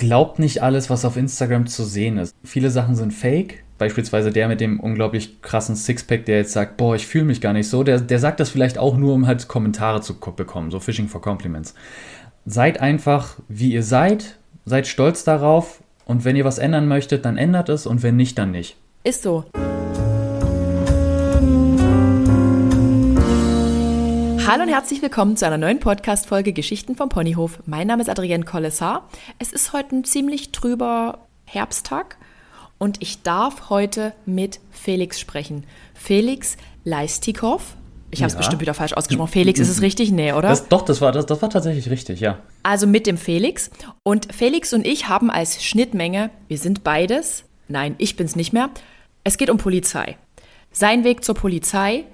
glaubt nicht alles, was auf Instagram zu sehen ist. Viele Sachen sind fake. Beispielsweise der mit dem unglaublich krassen Sixpack, der jetzt sagt, boah, ich fühle mich gar nicht so, der, der sagt das vielleicht auch nur, um halt Kommentare zu bekommen, so Fishing for Compliments. Seid einfach, wie ihr seid, seid stolz darauf und wenn ihr was ändern möchtet, dann ändert es und wenn nicht, dann nicht. Ist so. Hallo und herzlich willkommen zu einer neuen Podcast-Folge Geschichten vom Ponyhof. Mein Name ist Adrienne Collessar. Es ist heute ein ziemlich trüber Herbsttag und ich darf heute mit Felix sprechen. Felix Leistikow. Ich habe es Ja. bestimmt wieder falsch ausgesprochen. Felix, ist es richtig? Nee, oder? Das, doch, das war, das, das war tatsächlich richtig, ja. Also mit dem Felix. Und Felix und ich haben als Schnittmenge, wir sind beides, nein, ich bin's nicht mehr. Es geht um Polizei. Sein Weg zur Polizei,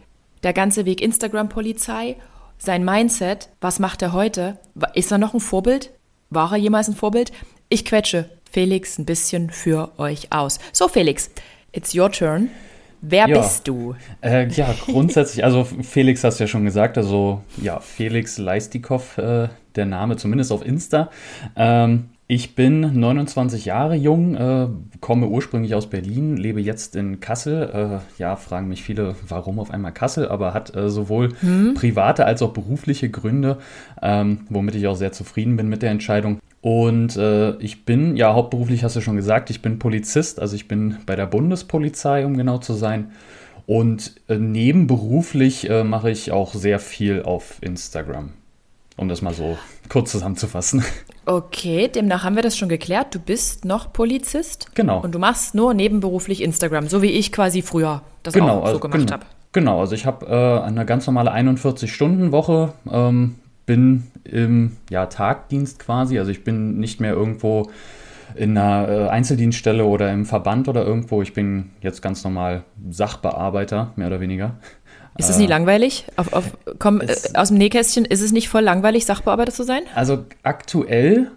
der ganze Weg Instagram-Polizei, sein Mindset, was macht er heute? Ist er noch ein Vorbild? War er jemals ein Vorbild? Ich quetsche Felix ein bisschen für euch aus. So, Felix, it's your turn. Wer Ja. bist du? Äh, ja, grundsätzlich, also Felix hast du ja schon gesagt, also ja, Felix Leistikow, äh, der Name zumindest auf Insta. Ähm, ich bin 29 Jahre jung, äh, komme ursprünglich aus Berlin, lebe jetzt in Kassel. Äh, ja, fragen mich viele, warum auf einmal Kassel, aber hat äh, sowohl private als auch berufliche Gründe, ähm, womit ich auch sehr zufrieden bin mit der Entscheidung. Und äh, ich bin, ja, hauptberuflich hast du schon gesagt, ich bin Polizist, also ich bin bei der Bundespolizei, um genau zu sein. Und äh, nebenberuflich äh, mache ich auch sehr viel auf Instagram. Um das mal so kurz zusammenzufassen. Okay, demnach haben wir das schon geklärt. Du bist noch Polizist. Genau. Und du machst nur nebenberuflich Instagram, so wie ich quasi früher das genau, auch so also, gemacht genau, habe. genau, also ich habe äh, eine ganz normale 41-Stunden-Woche, ähm, bin im ja, Tagdienst quasi, also ich bin nicht mehr irgendwo in einer äh, Einzeldienststelle oder im Verband oder irgendwo, ich bin jetzt ganz normal Sachbearbeiter, mehr oder weniger. Ist es nie langweilig? Auf, auf, komm, äh, es- aus dem Nähkästchen, ist es nicht voll langweilig, Sachbearbeiter zu sein? Also aktuell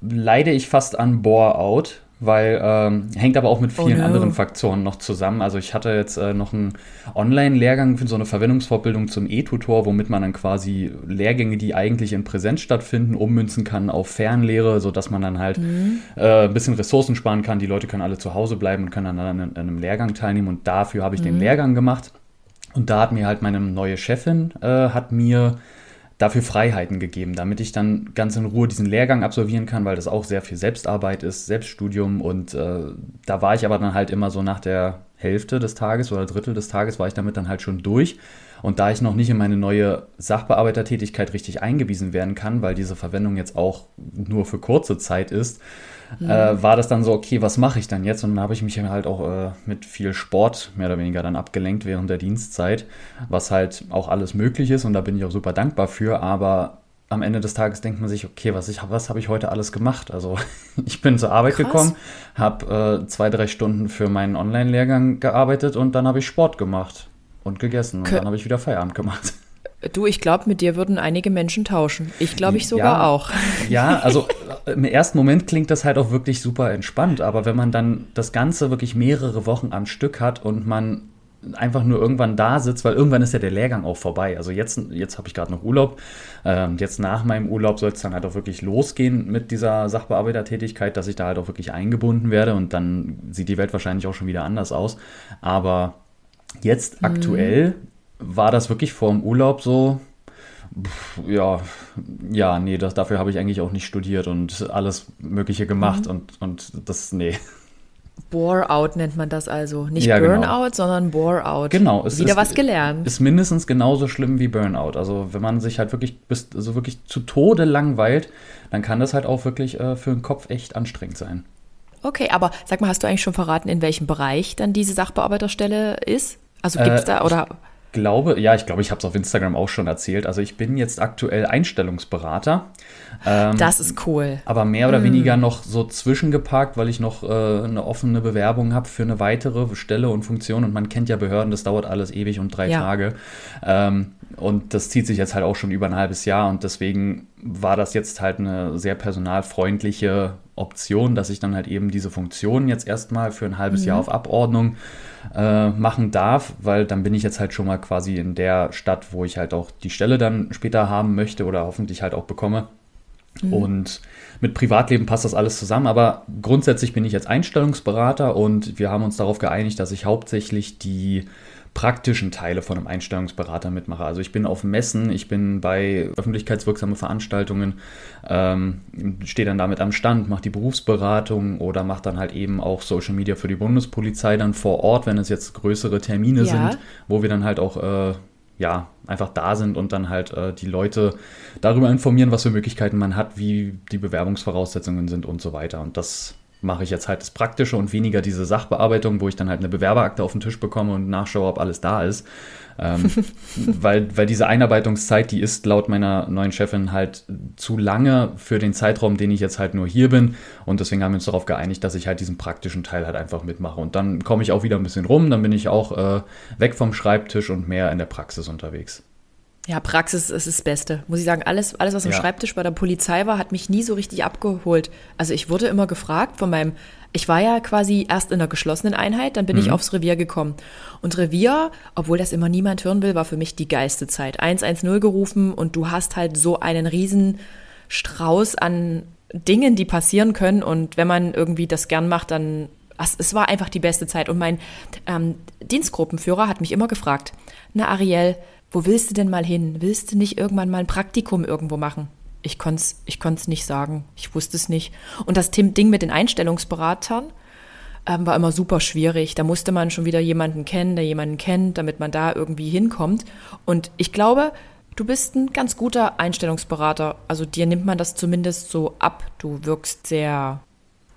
leide ich fast an Bore-out, weil ähm, hängt aber auch mit Oh vielen no. anderen Faktoren noch zusammen. Also ich hatte jetzt äh, noch einen Online-Lehrgang für so eine Verwendungsfortbildung zum E-Tutor, womit man dann quasi Lehrgänge, die eigentlich in Präsenz stattfinden, ummünzen kann auf Fernlehre, sodass man dann halt äh, ein bisschen Ressourcen sparen kann. Die Leute können alle zu Hause bleiben und können dann an, an einem Lehrgang teilnehmen und dafür habe ich den Lehrgang gemacht. Und da hat mir halt meine neue Chefin, äh, hat mir dafür Freiheiten gegeben, damit ich dann ganz in Ruhe diesen Lehrgang absolvieren kann, weil das auch sehr viel Selbstarbeit ist, Selbststudium. Und äh, da war ich aber dann halt immer so nach der Hälfte des Tages oder Drittel des Tages war ich damit dann halt schon durch. Und da ich noch nicht in meine neue Sachbearbeitertätigkeit richtig eingewiesen werden kann, weil diese Verwendung jetzt auch nur für kurze Zeit ist, äh, war das dann so, okay, was mache ich dann jetzt? Und dann habe ich mich halt auch äh, mit viel Sport mehr oder weniger dann abgelenkt während der Dienstzeit, was halt auch alles möglich ist und da bin ich auch super dankbar für, aber am Ende des Tages denkt man sich, okay, was, ich, was habe ich heute alles gemacht? Also ich bin zur Arbeit Krass. gekommen, habe äh, zwei, drei Stunden für meinen Online-Lehrgang gearbeitet und dann habe ich Sport gemacht und gegessen und Kö- dann habe ich wieder Feierabend gemacht. Du, ich glaube, mit dir würden einige Menschen tauschen. Ich glaube ich sogar Ja. auch. Ja, also äh, im ersten Moment klingt das halt auch wirklich super entspannt, aber wenn man dann das Ganze wirklich mehrere Wochen am Stück hat und man einfach nur irgendwann da sitzt, weil irgendwann ist ja der Lehrgang auch vorbei. Also jetzt, jetzt habe ich gerade noch Urlaub. Ähm, jetzt nach meinem Urlaub soll es dann halt auch wirklich losgehen mit dieser Sachbearbeitertätigkeit, dass ich da halt auch wirklich eingebunden werde und dann sieht die Welt wahrscheinlich auch schon wieder anders aus. Aber jetzt aktuell war das wirklich vor dem Urlaub so, ja, ja, nee, das, dafür habe ich eigentlich auch nicht studiert und alles Mögliche gemacht und, und das, nee. Bore-out nennt man das also. Nicht Ja, genau. Burnout, sondern Bore-out. Genau, es Wieder ist- was gelernt. Ist mindestens genauso schlimm wie Burnout. Also wenn man sich halt wirklich bis, also wirklich zu Tode langweilt, dann kann das halt auch wirklich äh, für den Kopf echt anstrengend sein. Okay, aber sag mal, hast du eigentlich schon verraten, in welchem Bereich dann diese Sachbearbeiterstelle ist? Also gibt es Äh, da oder Glaube, ja, ich glaube, ich habe es auf Instagram auch schon erzählt. Also ich bin jetzt aktuell Einstellungsberater. Ähm, das ist cool. aber mehr oder weniger noch so zwischengeparkt, weil ich noch äh, eine offene Bewerbung habe für eine weitere Stelle und Funktion. Und man kennt ja Behörden, das dauert alles ewig und drei Ja. Tage. Ähm, und das zieht sich jetzt halt auch schon über ein halbes Jahr. Und deswegen war das jetzt halt eine sehr personalfreundliche Option, dass ich dann halt eben diese Funktion jetzt erstmal für ein halbes Jahr auf Abordnung äh, machen darf, weil dann bin ich jetzt halt schon mal quasi in der Stadt, wo ich halt auch die Stelle dann später haben möchte oder hoffentlich halt auch bekomme. Mhm. Und mit Privatleben passt das alles zusammen, aber grundsätzlich bin ich jetzt Einstellungsberater und wir haben uns darauf geeinigt, dass ich hauptsächlich die praktischen Teile von einem Einstellungsberater mitmache. Also ich bin auf Messen, ich bin bei öffentlichkeitswirksamen Veranstaltungen, ähm, stehe dann damit am Stand, mache die Berufsberatung oder mache dann halt eben auch Social Media für die Bundespolizei dann vor Ort, wenn es jetzt größere Termine ja. sind, wo wir dann halt auch äh, ja, einfach da sind und dann halt äh, die Leute darüber informieren, was für Möglichkeiten man hat, wie die Bewerbungsvoraussetzungen sind und so weiter. Und das mache ich jetzt halt das Praktische und weniger diese Sachbearbeitung, wo ich dann halt eine Bewerberakte auf den Tisch bekomme und nachschaue, ob alles da ist. Ähm, weil, weil diese Einarbeitungszeit, die ist laut meiner neuen Chefin halt zu lange für den Zeitraum, den ich jetzt halt nur hier bin. Und deswegen haben wir uns darauf geeinigt, dass ich halt diesen praktischen Teil halt einfach mitmache. Und dann komme ich auch wieder ein bisschen rum, dann bin ich auch äh, weg vom Schreibtisch und mehr in der Praxis unterwegs. Ja, Praxis ist das Beste. Muss ich sagen, alles, alles was am ja. Schreibtisch bei der Polizei war, hat mich nie so richtig abgeholt. Also ich wurde immer gefragt von meinem, ich war ja quasi erst in einer geschlossenen Einheit, dann bin mhm. ich aufs Revier gekommen. Und Revier, obwohl das immer niemand hören will, war für mich die geilste Zeit. 110 gerufen und du hast halt so einen riesen Strauß an Dingen, die passieren können. Und wenn man irgendwie das gern macht, dann es war einfach die beste Zeit. Und mein ähm, Dienstgruppenführer hat mich immer gefragt, na Ariel, wo willst du denn mal hin? Willst du nicht irgendwann mal ein Praktikum irgendwo machen? Ich konnte es ich konnt's nicht sagen. Ich wusste es nicht. Und das Ding mit den Einstellungsberatern ähm, war immer super schwierig. Da musste man schon wieder jemanden kennen, der jemanden kennt, damit man da irgendwie hinkommt. Und ich glaube, du bist ein ganz guter Einstellungsberater. Also dir nimmt man das zumindest so ab. Du wirkst sehr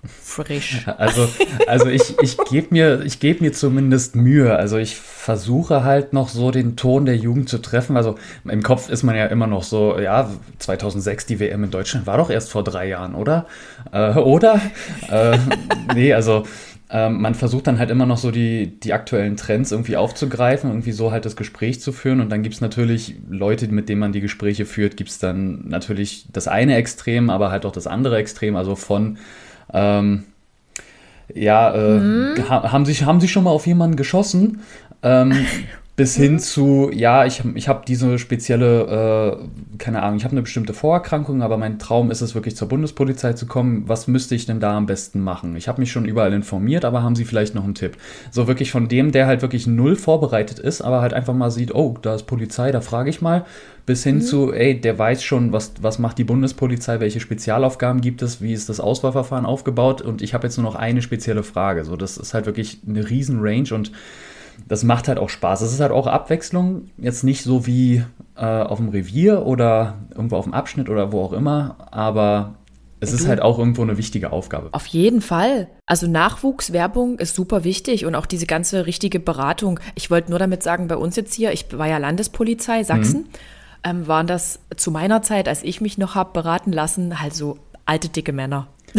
frisch. Also, also ich, ich gebe mir, geb mir zumindest Mühe. Also ich versuche halt noch so den Ton der Jugend zu treffen. Also im Kopf ist man ja immer noch so, ja, 2006 die WM in Deutschland war doch erst vor drei Jahren, oder? Äh, oder? äh, nee, also ähm, man versucht dann halt immer noch so die, die aktuellen Trends irgendwie aufzugreifen, irgendwie so halt das Gespräch zu führen. Und dann gibt es natürlich Leute, mit denen man die Gespräche führt, gibt es dann natürlich das eine Extrem, aber halt auch das andere Extrem. Also von ähm, ja, äh, mhm. haben, sich, haben Sie schon mal auf jemanden geschossen? Ähm, bis hin zu, ja, ich, ich habe diese spezielle, äh, keine Ahnung, ich habe eine bestimmte Vorerkrankung, aber mein Traum ist es wirklich zur Bundespolizei zu kommen. Was müsste ich denn da am besten machen? Ich habe mich schon überall informiert, aber haben Sie vielleicht noch einen Tipp? So wirklich von dem, der halt wirklich null vorbereitet ist, aber halt einfach mal sieht, oh, da ist Polizei, da frage ich mal, bis hin mhm. zu, ey, der weiß schon, was, was macht die Bundespolizei, welche Spezialaufgaben gibt es, wie ist das Auswahlverfahren aufgebaut und ich habe jetzt nur noch eine spezielle Frage. So, das ist halt wirklich eine riesen Range und das macht halt auch Spaß. Es ist halt auch Abwechslung, jetzt nicht so wie äh, auf dem Revier oder irgendwo auf dem Abschnitt oder wo auch immer, aber es du, ist halt auch irgendwo eine wichtige Aufgabe. Auf jeden Fall. Also Nachwuchswerbung ist super wichtig und auch diese ganze richtige Beratung. Ich wollte nur damit sagen, bei uns jetzt hier, ich war ja Landespolizei Sachsen, mhm. ähm, waren das zu meiner Zeit, als ich mich noch habe beraten lassen, halt so alte, dicke Männer.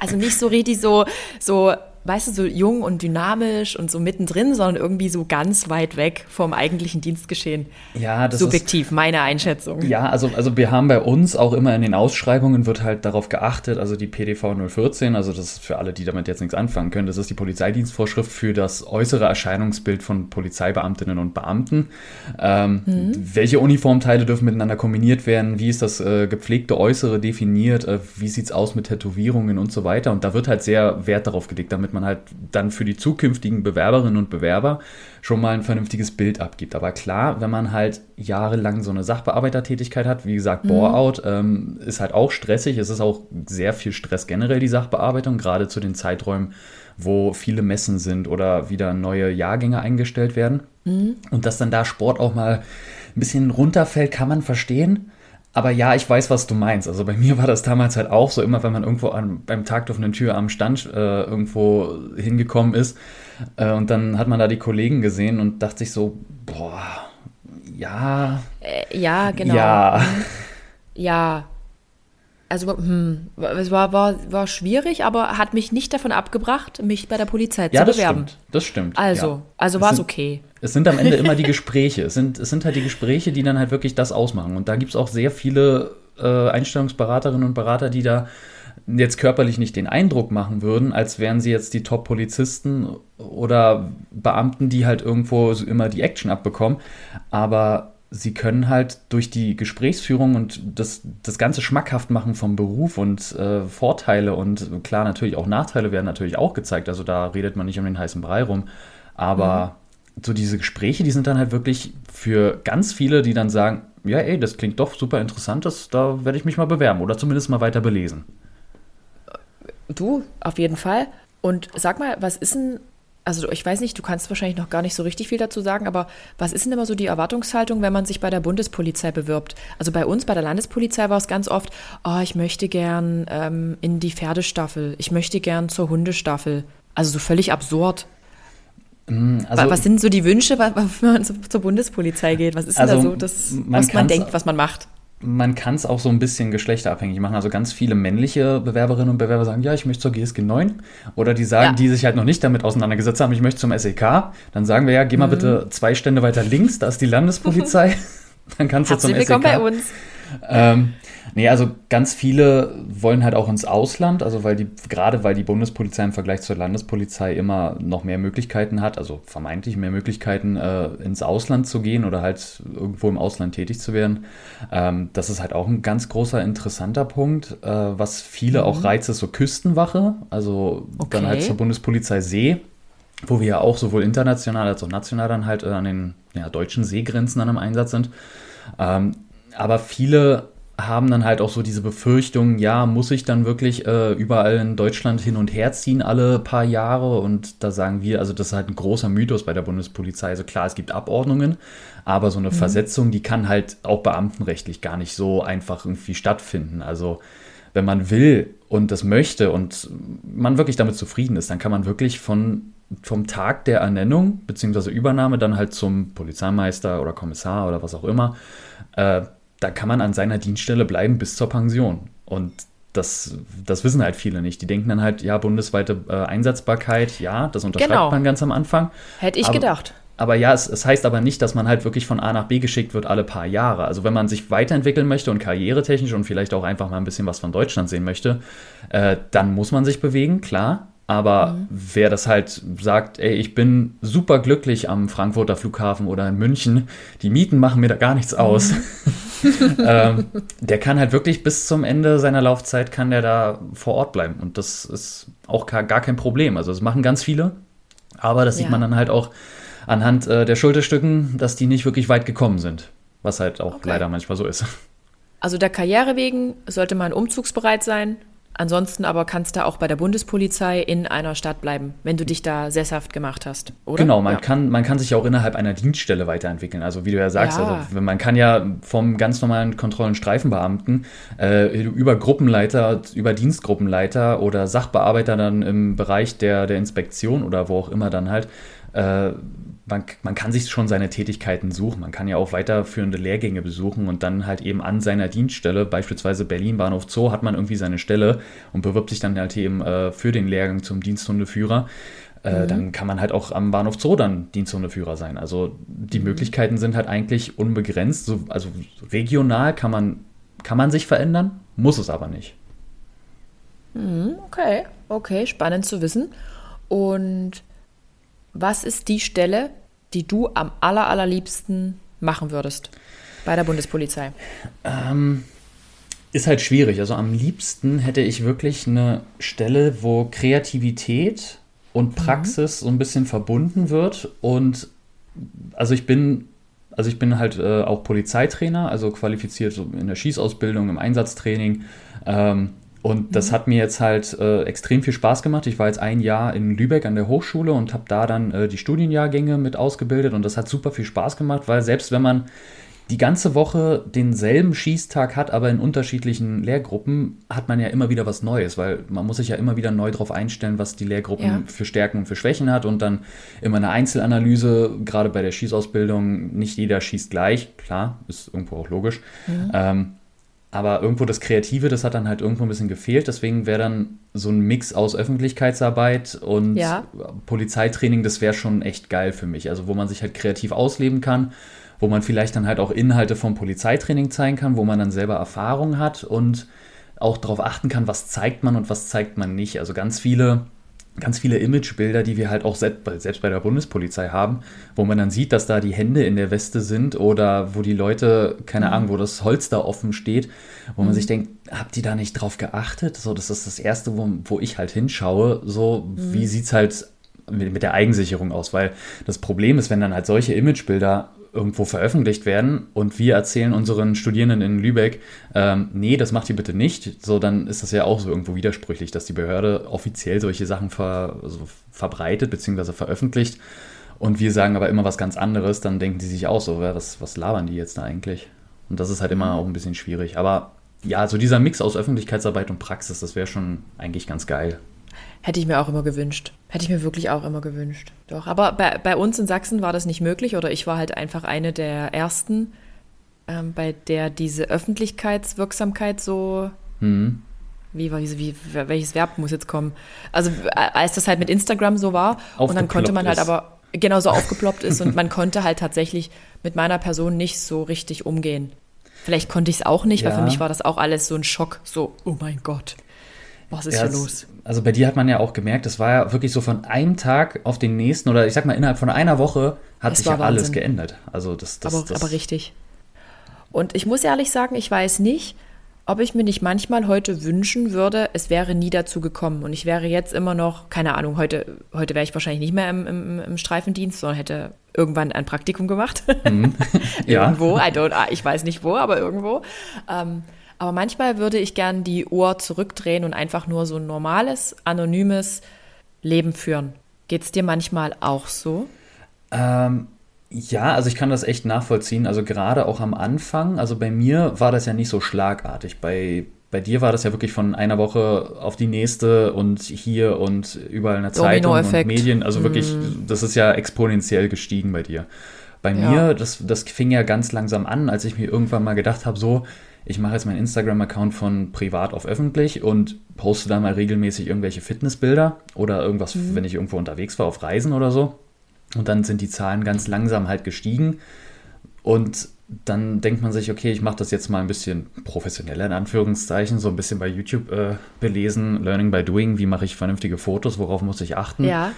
also nicht so richtig so, so weißt du, so jung und dynamisch und so mittendrin, sondern irgendwie so ganz weit weg vom eigentlichen Dienstgeschehen. Ja, das Subjektiv, ist, meine Einschätzung. Ja, also, also wir haben bei uns auch immer in den Ausschreibungen wird halt darauf geachtet, also die PDV 014, also das ist für alle, die damit jetzt nichts anfangen können, das ist die Polizeidienstvorschrift für das äußere Erscheinungsbild von Polizeibeamtinnen und Beamten. Ähm, mhm. Welche Uniformteile dürfen miteinander kombiniert werden? Wie ist das äh, gepflegte Äußere definiert? Äh, wie sieht es aus mit Tätowierungen und so weiter? Und da wird halt sehr Wert darauf gelegt, damit damit man halt dann für die zukünftigen Bewerberinnen und Bewerber schon mal ein vernünftiges Bild abgibt. Aber klar, wenn man halt jahrelang so eine Sachbearbeitertätigkeit hat, wie gesagt, mhm. Bore-out ähm, ist halt auch stressig. Es ist auch sehr viel Stress generell, die Sachbearbeitung, gerade zu den Zeiträumen, wo viele Messen sind oder wieder neue Jahrgänge eingestellt werden. Mhm. Und dass dann da Sport auch mal ein bisschen runterfällt, kann man verstehen. Aber ja, ich weiß, was du meinst. Also bei mir war das damals halt auch so, immer wenn man irgendwo an, beim Tag der offenen Tür am Stand äh, irgendwo hingekommen ist äh, und dann hat man da die Kollegen gesehen und dachte sich so, boah, ja. Äh, ja, genau. Ja. Ja, also hm, es war, war, war schwierig, aber hat mich nicht davon abgebracht, mich bei der Polizei ja, zu bewerben. Stimmt. Das stimmt. Also, ja. also war es okay. Es sind am Ende immer die Gespräche. Es sind, es sind halt die Gespräche, die dann halt wirklich das ausmachen. Und da gibt es auch sehr viele äh, Einstellungsberaterinnen und Berater, die da jetzt körperlich nicht den Eindruck machen würden, als wären sie jetzt die Top-Polizisten oder Beamten, die halt irgendwo immer die Action abbekommen. Aber sie können halt durch die Gesprächsführung und das, das ganze schmackhaft machen vom Beruf und äh, Vorteile und klar natürlich auch Nachteile werden natürlich auch gezeigt. Also da redet man nicht um den heißen Brei rum. Aber mhm. so diese Gespräche, die sind dann halt wirklich für ganz viele, die dann sagen, ja, ey, das klingt doch super interessant, das, da werde ich mich mal bewerben oder zumindest mal weiter belesen. Du, auf jeden Fall. Und sag mal, was ist denn also ich weiß nicht, du kannst wahrscheinlich noch gar nicht so richtig viel dazu sagen, aber was ist denn immer so die Erwartungshaltung, wenn man sich bei der Bundespolizei bewirbt? Also bei uns, bei der Landespolizei war es ganz oft, oh, ich möchte gern ähm, in die Pferdestaffel, ich möchte gern zur Hundestaffel. Also so völlig absurd. Mm, also, was sind so die Wünsche, wenn man zur Bundespolizei geht? Was ist denn also da so, das, was man denkt, was man macht? Man kann es auch so ein bisschen geschlechterabhängig machen. Also ganz viele männliche Bewerberinnen und Bewerber sagen, ja, ich möchte zur GSG 9. Oder die sagen, ja. die sich halt noch nicht damit auseinandergesetzt haben, ich möchte zum SEK. Dann sagen wir ja, geh mal mhm. bitte zwei Stände weiter links, da ist die Landespolizei. Dann kannst du zum SEK. Willkommen bei uns. Ähm, Nee, also ganz viele wollen halt auch ins Ausland, also weil die, gerade weil die Bundespolizei im Vergleich zur Landespolizei immer noch mehr Möglichkeiten hat, also vermeintlich mehr Möglichkeiten, äh, ins Ausland zu gehen oder halt irgendwo im Ausland tätig zu werden. Ähm, das ist halt auch ein ganz großer, interessanter Punkt, äh, was viele mhm. auch reizt, ist so Küstenwache, also okay. dann halt zur Bundespolizei See wo wir ja auch sowohl international als auch national dann halt äh, an den ja, deutschen Seegrenzen dann im Einsatz sind. Ähm, aber viele haben dann halt auch so diese Befürchtung, ja, muss ich dann wirklich äh, überall in Deutschland hin und her ziehen alle paar Jahre? Und da sagen wir, also das ist halt ein großer Mythos bei der Bundespolizei. Also klar, es gibt Abordnungen, aber so eine mhm. Versetzung, die kann halt auch beamtenrechtlich gar nicht so einfach irgendwie stattfinden. Also wenn man will und das möchte und man wirklich damit zufrieden ist, dann kann man wirklich von vom Tag der Ernennung bzw. Übernahme dann halt zum Polizeimeister oder Kommissar oder was auch immer äh, da kann man an seiner Dienststelle bleiben bis zur Pension. Und das, das wissen halt viele nicht. Die denken dann halt, ja, bundesweite äh, Einsatzbarkeit, ja, das unterschreibt genau. man ganz am Anfang. Hätte ich aber, gedacht. Aber ja, es, es, heißt aber nicht, dass man halt wirklich von A nach B geschickt wird alle paar Jahre. Also wenn man sich weiterentwickeln möchte und karrieretechnisch und vielleicht auch einfach mal ein bisschen was von Deutschland sehen möchte, äh, dann muss man sich bewegen, klar. Aber mhm. wer das halt sagt, ey, ich bin super glücklich am Frankfurter Flughafen oder in München, die Mieten machen mir da gar nichts aus. Mhm. ähm, der kann halt wirklich bis zum Ende seiner Laufzeit kann der da vor Ort bleiben. Und das ist auch gar, kein Problem. Also das machen ganz viele. Aber das ja. sieht man dann halt auch anhand äh, der Schulterstücken, dass die nicht wirklich weit gekommen sind. Was halt auch okay. leider manchmal so ist. Also der Karriere wegen sollte man umzugsbereit sein, Ansonsten aber kannst du auch bei der Bundespolizei in einer Stadt bleiben, wenn du dich da sesshaft gemacht hast, oder? Genau, man, ja. kann, man kann sich ja auch innerhalb einer Dienststelle weiterentwickeln. Also wie du ja sagst, ja. Also, man kann ja vom ganz normalen Kontrollen- Streifenbeamten äh, über Gruppenleiter, über Dienstgruppenleiter oder Sachbearbeiter dann im Bereich der, der Inspektion oder wo auch immer dann halt äh, man, man kann sich schon seine Tätigkeiten suchen. Man kann ja auch weiterführende Lehrgänge besuchen und dann halt eben an seiner Dienststelle, beispielsweise Berlin Bahnhof Zoo, hat man irgendwie seine Stelle und bewirbt sich dann halt eben äh, für den Lehrgang zum Diensthundeführer. Äh, mhm. Dann kann man halt auch am Bahnhof Zoo dann Diensthundeführer sein. Also die mhm. Möglichkeiten sind halt eigentlich unbegrenzt. So, also regional kann man, kann man sich verändern, muss es aber nicht. Mhm, okay, okay, spannend zu wissen. Und was ist die Stelle, die du am aller, allerliebsten machen würdest bei der Bundespolizei? Ähm, ist halt schwierig. Also am liebsten hätte ich wirklich eine Stelle, wo Kreativität und mhm. Praxis mhm. so ein bisschen verbunden wird. Und also ich bin, also ich bin halt äh, auch Polizeitrainer, also qualifiziert in der Schießausbildung, im Einsatztraining. Ähm, und das mhm. hat mir jetzt halt äh, extrem viel Spaß gemacht. Ich war jetzt ein Jahr in Lübeck an der Hochschule und habe da dann äh, die Studienjahrgänge mit ausgebildet und das hat super viel Spaß gemacht, weil selbst wenn man die ganze Woche denselben Schießtag hat, aber in unterschiedlichen Lehrgruppen, hat man ja immer wieder was Neues, weil man muss sich ja immer wieder neu darauf einstellen, was die Lehrgruppen ja. für Stärken und für Schwächen hat und dann immer eine Einzelanalyse, gerade bei der Schießausbildung, nicht jeder schießt gleich, klar, ist irgendwo auch logisch. Mhm. Ähm, aber irgendwo das Kreative, das hat dann halt irgendwo ein bisschen gefehlt. Deswegen wäre dann so ein Mix aus Öffentlichkeitsarbeit und ja. Polizeitraining, das wäre schon echt geil für mich. Also wo man sich halt kreativ ausleben kann, wo man vielleicht dann halt auch Inhalte vom Polizeitraining zeigen kann, wo man dann selber Erfahrung hat und auch darauf achten kann, was zeigt man und was zeigt man nicht. Also ganz viele ganz viele Imagebilder, die wir halt auch selbst bei der Bundespolizei haben, wo man dann sieht, dass da die Hände in der Weste sind oder wo die Leute, keine mhm. Ahnung, wo das Holz da offen steht, wo man mhm. sich denkt, habt ihr da nicht drauf geachtet? So, das ist das Erste, wo, wo ich halt hinschaue, so, mhm. wie sieht es halt mit, mit der Eigensicherung aus? Weil das Problem ist, wenn dann halt solche Imagebilder irgendwo veröffentlicht werden und wir erzählen unseren Studierenden in Lübeck, ähm, nee, das macht ihr bitte nicht, so dann ist das ja auch so irgendwo widersprüchlich, dass die Behörde offiziell solche Sachen ver, also verbreitet bzw. veröffentlicht und wir sagen aber immer was ganz anderes, dann denken die sich auch so, was, was labern die jetzt da eigentlich? Und das ist halt immer auch ein bisschen schwierig. Aber ja, so dieser Mix aus Öffentlichkeitsarbeit und Praxis, das wäre schon eigentlich ganz geil. Hätte ich mir auch immer gewünscht. Hätte ich mir wirklich auch immer gewünscht. Doch. Aber bei, bei uns in Sachsen war das nicht möglich oder ich war halt einfach eine der ersten, ähm, bei der diese Öffentlichkeitswirksamkeit so. Mhm. Wie, wie, wie, welches Verb muss jetzt kommen? Also, als das halt mit Instagram so war und dann konnte man halt ist. aber genauso aufgeploppt ist und man konnte halt tatsächlich mit meiner Person nicht so richtig umgehen. Vielleicht konnte ich es auch nicht, ja. weil für mich war das auch alles so ein Schock, so, oh mein Gott. Was ist ja, hier los? Also bei dir hat man ja auch gemerkt, es war ja wirklich so von einem Tag auf den nächsten oder ich sag mal innerhalb von einer Woche hat es sich ja Wahnsinn. alles geändert. Also das, das, aber, das aber richtig. Und ich muss ehrlich sagen, ich weiß nicht, ob ich mir nicht manchmal heute wünschen würde, es wäre nie dazu gekommen und ich wäre jetzt immer noch, keine Ahnung, heute, heute wäre ich wahrscheinlich nicht mehr im, im, im Streifendienst, sondern hätte irgendwann ein Praktikum gemacht. Mhm. ja. irgendwo, I don't, ich weiß nicht wo, aber irgendwo. Ähm, aber manchmal würde ich gern die Uhr zurückdrehen und einfach nur so ein normales, anonymes Leben führen. Geht es dir manchmal auch so? Ähm, ja, also ich kann das echt nachvollziehen. Also gerade auch am Anfang, also bei mir war das ja nicht so schlagartig. Bei, bei dir war das ja wirklich von einer Woche auf die nächste und hier und überall in der Zeitung und Medien. Also wirklich, mm. das ist ja exponentiell gestiegen bei dir. Bei ja. mir, das, das fing ja ganz langsam an, als ich mir irgendwann mal gedacht habe, so, ich mache jetzt meinen Instagram-Account von privat auf öffentlich und poste da mal regelmäßig irgendwelche Fitnessbilder oder irgendwas, mhm. wenn ich irgendwo unterwegs war, auf Reisen oder so. Und dann sind die Zahlen ganz langsam halt gestiegen. Und dann denkt man sich, okay, ich mache das jetzt mal ein bisschen professioneller in Anführungszeichen, so ein bisschen bei YouTube äh, belesen, Learning by Doing, wie mache ich vernünftige Fotos, worauf muss ich achten. Ja.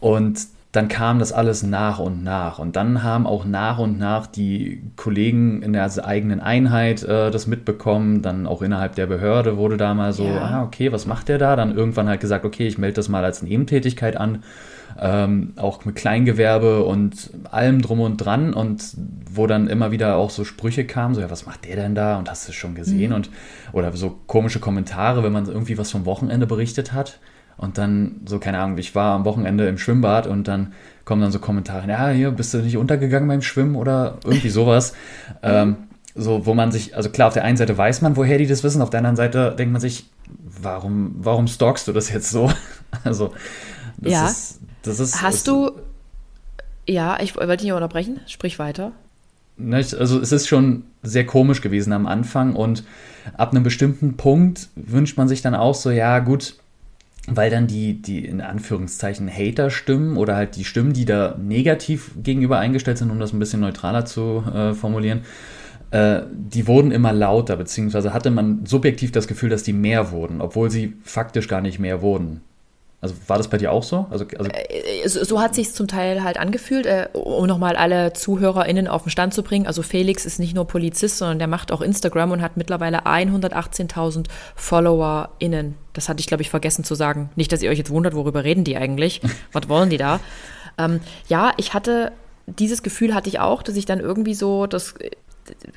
Und dann kam das alles nach und nach. Und dann haben auch nach und nach die Kollegen in der eigenen Einheit äh, das mitbekommen. Dann auch innerhalb der Behörde wurde da mal so, ja. ah, okay, was macht der da? Dann irgendwann halt gesagt, okay, ich melde das mal als Nebentätigkeit an. Ähm, auch mit Kleingewerbe und allem drum und dran. Und wo dann immer wieder auch so Sprüche kamen, so, ja, was macht der denn da? Und hast du es schon gesehen? Mhm. Und, oder so komische Kommentare, wenn man irgendwie was vom Wochenende berichtet hat. Und dann, so, keine Ahnung, ich war am Wochenende im Schwimmbad und dann kommen dann so Kommentare, ja, hier, bist du nicht untergegangen beim Schwimmen oder irgendwie sowas. ähm, so, wo man sich, also klar, auf der einen Seite weiß man, woher die das wissen, auf der anderen Seite denkt man sich, warum, warum stalkst du das jetzt so? also, das ja. ist, das ist. Hast du, ja, ich wollte dich nicht unterbrechen, sprich weiter. Also, es ist schon sehr komisch gewesen am Anfang und ab einem bestimmten Punkt wünscht man sich dann auch so, ja, gut, weil dann die, die in Anführungszeichen Hater-Stimmen oder halt die Stimmen, die da negativ gegenüber eingestellt sind, um das ein bisschen neutraler zu äh, formulieren, äh, die wurden immer lauter, beziehungsweise hatte man subjektiv das Gefühl, dass die mehr wurden, obwohl sie faktisch gar nicht mehr wurden. Also war das bei dir auch so? Also, also äh, so, so, hat sich zum Teil halt angefühlt, äh, um nochmal alle ZuhörerInnen auf den Stand zu bringen. Also Felix ist nicht nur Polizist, sondern der macht auch Instagram und hat mittlerweile 118.000 FollowerInnen. Das hatte ich, glaube ich, vergessen zu sagen. Nicht, dass ihr euch jetzt wundert, worüber reden die eigentlich? Was wollen die da? Ähm, ja, ich hatte dieses Gefühl hatte ich auch, dass ich dann irgendwie so das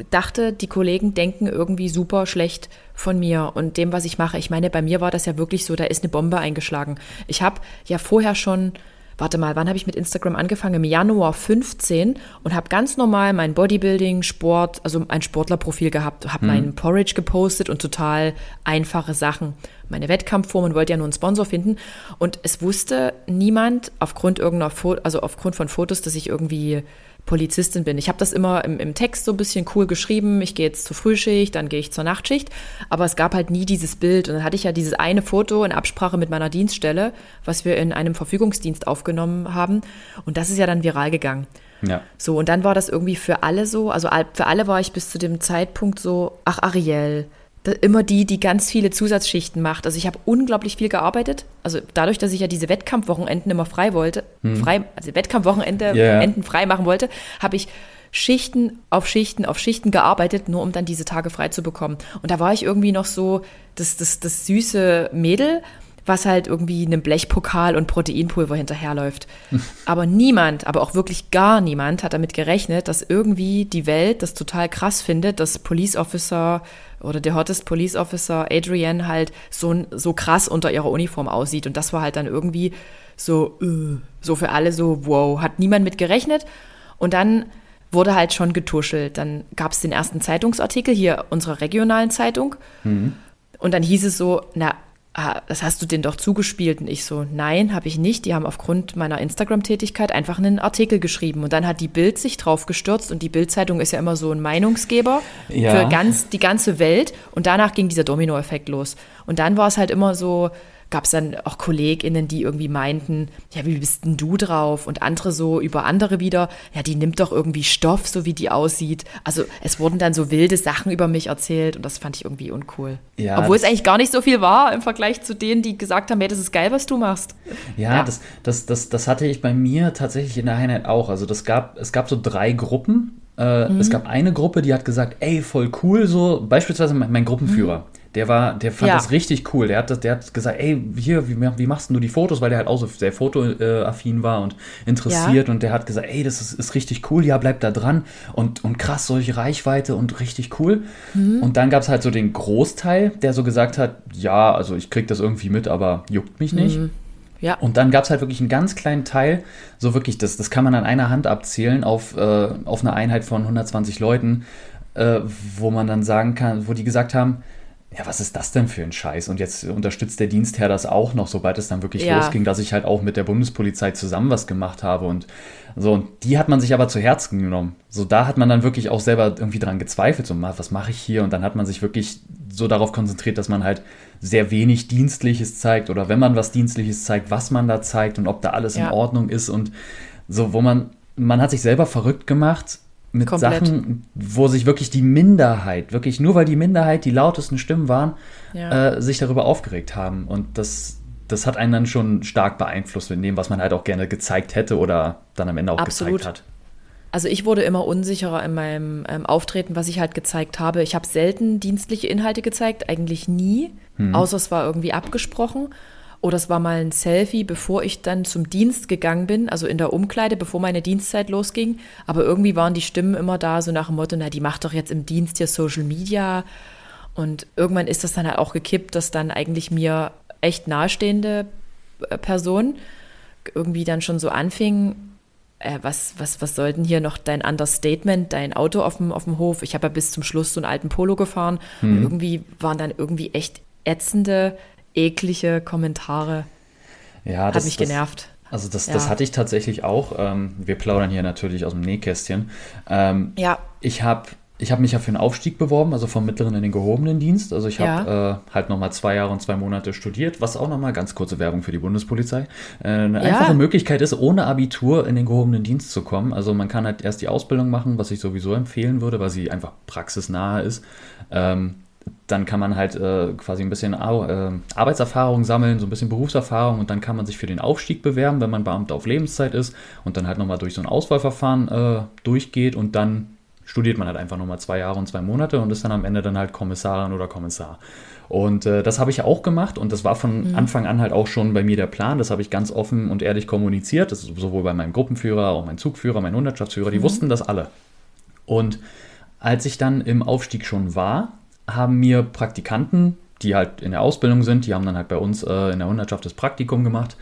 dachte, die Kollegen denken irgendwie super schlecht von mir und dem, was ich mache. Ich meine, bei mir war das ja wirklich so, da ist eine Bombe eingeschlagen. Ich habe ja vorher schon, warte mal, wann habe ich mit Instagram angefangen? Im Januar 15 und habe ganz normal mein Bodybuilding, Sport, also ein Sportlerprofil gehabt, habe hm. meinen Porridge gepostet und total einfache Sachen. Meine Wettkampfformen wollte ja nur einen Sponsor finden und es wusste niemand aufgrund irgendeiner, Fo also aufgrund von Fotos, dass ich irgendwie Polizistin bin. Ich habe das immer im, im, Text so ein bisschen cool geschrieben. Ich gehe jetzt zur Frühschicht, dann gehe ich zur Nachtschicht. Aber es gab halt nie dieses Bild. Und dann hatte ich ja dieses eine Foto in Absprache mit meiner Dienststelle, was wir in einem Verfügungsdienst aufgenommen haben. Und das ist ja dann viral gegangen. Ja. So, und dann war das irgendwie für alle so, also für alle war ich bis zu dem Zeitpunkt so, ach Ariel, immer die, die ganz viele Zusatzschichten macht. Also ich habe unglaublich viel gearbeitet. Also dadurch, dass ich ja diese Wettkampfwochenenden immer frei wollte, hm. frei, also Wettkampfwochenende yeah. Enden frei machen wollte, habe ich Schichten auf Schichten auf Schichten gearbeitet, nur um dann diese Tage frei zu bekommen. Und da war ich irgendwie noch so das, das, das süße Mädel, was halt irgendwie einem Blechpokal und Proteinpulver hinterherläuft. aber niemand, aber auch wirklich gar niemand hat damit gerechnet, dass irgendwie die Welt das total krass findet, dass Police Officer oder der Hottest Police Officer Adrienne halt so, so krass unter ihrer Uniform aussieht. Und das war halt dann irgendwie so, uh, so für alle so, wow, hat niemand mit gerechnet. Und dann wurde halt schon getuschelt. Dann gab es den ersten Zeitungsartikel hier unserer regionalen Zeitung. Mhm. Und dann hieß es so, na, ah, das hast du denen doch zugespielt. Und ich so, nein, habe ich nicht. Die haben aufgrund meiner Instagram-Tätigkeit einfach einen Artikel geschrieben. Und dann hat die Bild sich drauf gestürzt. Und die Bild-Zeitung ist ja immer so ein Meinungsgeber ja. für ganz, die ganze Welt. Und danach ging dieser Domino-Effekt los. Und dann war es halt immer so, gab es dann auch KollegInnen, die irgendwie meinten, ja, wie bist denn du drauf? Und andere so über andere wieder, ja, die nimmt doch irgendwie Stoff, so wie die aussieht. Also es wurden dann so wilde Sachen über mich erzählt und das fand ich irgendwie uncool. Ja, Obwohl es eigentlich gar nicht so viel war im Vergleich zu denen, die gesagt haben, hey, das ist geil, was du machst. Ja, ja. Das, das, das, das hatte ich bei mir tatsächlich in der Einheit auch. Also das gab, es gab so drei Gruppen. Äh, mhm. Es gab eine Gruppe, die hat gesagt, ey, voll cool, so beispielsweise mein, mein Gruppenführer. Mhm der war, der fand ja. das richtig cool. Der hat, das, der hat gesagt, ey, hier, wie, wie machst du die Fotos? Weil der halt auch so sehr fotoaffin war und interessiert. Ja. Und der hat gesagt, ey, das ist, ist, richtig cool, ja, bleib da dran. Und, und krass, solche Reichweite und richtig cool. Mhm. Und dann gab es halt so den Großteil, der so gesagt hat, ja, also ich krieg das irgendwie mit, aber juckt mich nicht. Mhm. Ja. Und dann gab es halt wirklich einen ganz kleinen Teil, so wirklich, das, das kann man an einer Hand abzählen auf, äh, auf eine Einheit von 120 Leuten, äh, wo man dann sagen kann, wo die gesagt haben, ja, was ist das denn für ein Scheiß? Und jetzt unterstützt der Dienstherr das auch noch, sobald es dann wirklich ja. losging, dass ich halt auch mit der Bundespolizei zusammen was gemacht habe und so. Und die hat man sich aber zu Herzen genommen. So, da hat man dann wirklich auch selber irgendwie dran gezweifelt, so, was mache ich hier? Und dann hat man sich wirklich so darauf konzentriert, dass man halt sehr wenig Dienstliches zeigt oder wenn man was Dienstliches zeigt, was man da zeigt und ob da alles ja. in Ordnung ist und so, wo man, man hat sich selber verrückt gemacht, mit Komplett. Sachen, wo sich wirklich die Minderheit, wirklich nur weil die Minderheit die lautesten Stimmen waren, ja. äh, sich darüber aufgeregt haben. Und das, das hat einen dann schon stark beeinflusst mit dem, was man halt auch gerne gezeigt hätte oder dann am Ende auch Absolut. gezeigt hat. Also ich wurde immer unsicherer in meinem ähm, Auftreten, was ich halt gezeigt habe. Ich habe selten dienstliche Inhalte gezeigt, eigentlich nie, hm. außer es war irgendwie abgesprochen. Oder es war mal ein Selfie, bevor ich dann zum Dienst gegangen bin, also in der Umkleide, bevor meine Dienstzeit losging. Aber irgendwie waren die Stimmen immer da, so nach dem Motto, na, die macht doch jetzt im Dienst hier Social Media. Und irgendwann ist das dann halt auch gekippt, dass dann eigentlich mir echt nahestehende äh, Person irgendwie dann schon so anfing, äh, was, was, was soll denn hier noch dein Understatement, dein Auto auf dem, auf dem Hof? Ich habe ja bis zum Schluss so einen alten Polo gefahren. Mhm. Und irgendwie waren dann irgendwie echt ätzende eklige Kommentare. Ja, das hat mich das, genervt. Also das, ja. das hatte ich tatsächlich auch. Ähm, wir plaudern hier natürlich aus dem Nähkästchen. Ähm, ja. Ich habe ich habe mich ja für einen Aufstieg beworben, also vom mittleren in den gehobenen Dienst. Also ich habe ja. äh, halt nochmal zwei Jahre und zwei Monate studiert, was auch nochmal ganz kurze Werbung für die Bundespolizei. Äh, eine ja. einfache Möglichkeit ist, ohne Abitur in den gehobenen Dienst zu kommen. Also man kann halt erst die Ausbildung machen, was ich sowieso empfehlen würde, weil sie einfach praxisnahe ist. Ähm, dann kann man halt äh, quasi ein bisschen äh, Arbeitserfahrung sammeln, so ein bisschen Berufserfahrung und dann kann man sich für den Aufstieg bewerben, wenn man Beamter auf Lebenszeit ist und dann halt nochmal durch so ein Auswahlverfahren äh, durchgeht und dann studiert man halt einfach nochmal zwei Jahre und zwei Monate und ist dann am Ende dann halt Kommissarin oder Kommissar. Und äh, das habe ich auch gemacht und das war von mhm. Anfang an halt auch schon bei mir der Plan. Das habe ich ganz offen und ehrlich kommuniziert. Das ist sowohl bei meinem Gruppenführer, auch mein Zugführer, mein Hundertschaftsführer, die mhm. wussten das alle. Und als ich dann im Aufstieg schon war, haben mir Praktikanten, die halt in der Ausbildung sind, die haben dann halt bei uns äh, in der Hundertschaft das Praktikum gemacht,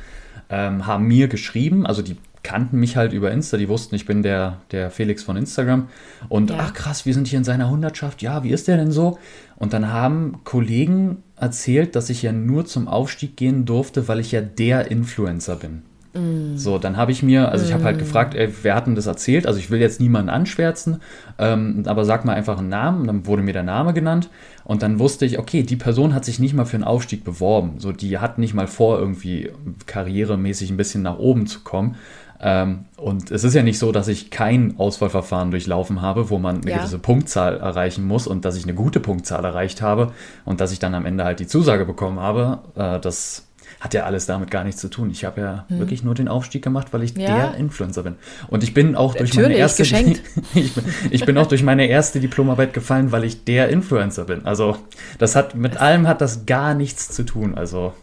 ähm, haben mir geschrieben, also die kannten mich halt über Insta, die wussten, ich bin der, der Felix von Instagram. Und ja. ach krass, wir sind hier in seiner Hundertschaft, ja, wie ist der denn so? Und dann haben Kollegen erzählt, dass ich ja nur zum Aufstieg gehen durfte, weil ich ja der Influencer bin. Mm. So, dann habe ich mir, also ich habe halt mm. gefragt, ey, wer hat denn das erzählt? Also ich will jetzt niemanden anschwärzen, ähm, aber sag mal einfach einen Namen. Und dann wurde mir der Name genannt und dann wusste ich, okay, die Person hat sich nicht mal für einen Aufstieg beworben. So, die hat nicht mal vor, irgendwie karrieremäßig ein bisschen nach oben zu kommen. Ähm, und es ist ja nicht so, dass ich kein Auswahlverfahren durchlaufen habe, wo man eine ja. gewisse Punktzahl erreichen muss und dass ich eine gute Punktzahl erreicht habe und dass ich dann am Ende halt die Zusage bekommen habe. Äh, das hat ja alles damit gar nichts zu tun. Ich habe ja hm. wirklich nur den Aufstieg gemacht, weil ich ja. der Influencer bin. Und ich bin auch durch Natürlich, meine erste ich, bin, ich bin auch durch meine erste Diplomarbeit gefallen, weil ich der Influencer bin. Also das hat mit allem hat das gar nichts zu tun. Also,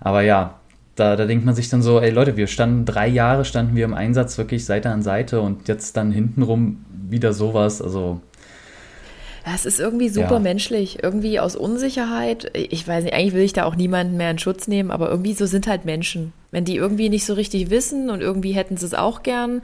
aber ja, da, da denkt man sich dann so, ey Leute, wir standen drei Jahre, standen wir im Einsatz wirklich Seite an Seite und jetzt dann hintenrum wieder sowas. Also es ist irgendwie super ja. menschlich, irgendwie aus Unsicherheit. Ich weiß nicht, eigentlich will ich da auch niemanden mehr in Schutz nehmen, aber irgendwie so sind halt Menschen. Wenn die irgendwie nicht so richtig wissen und irgendwie hätten sie es auch gern,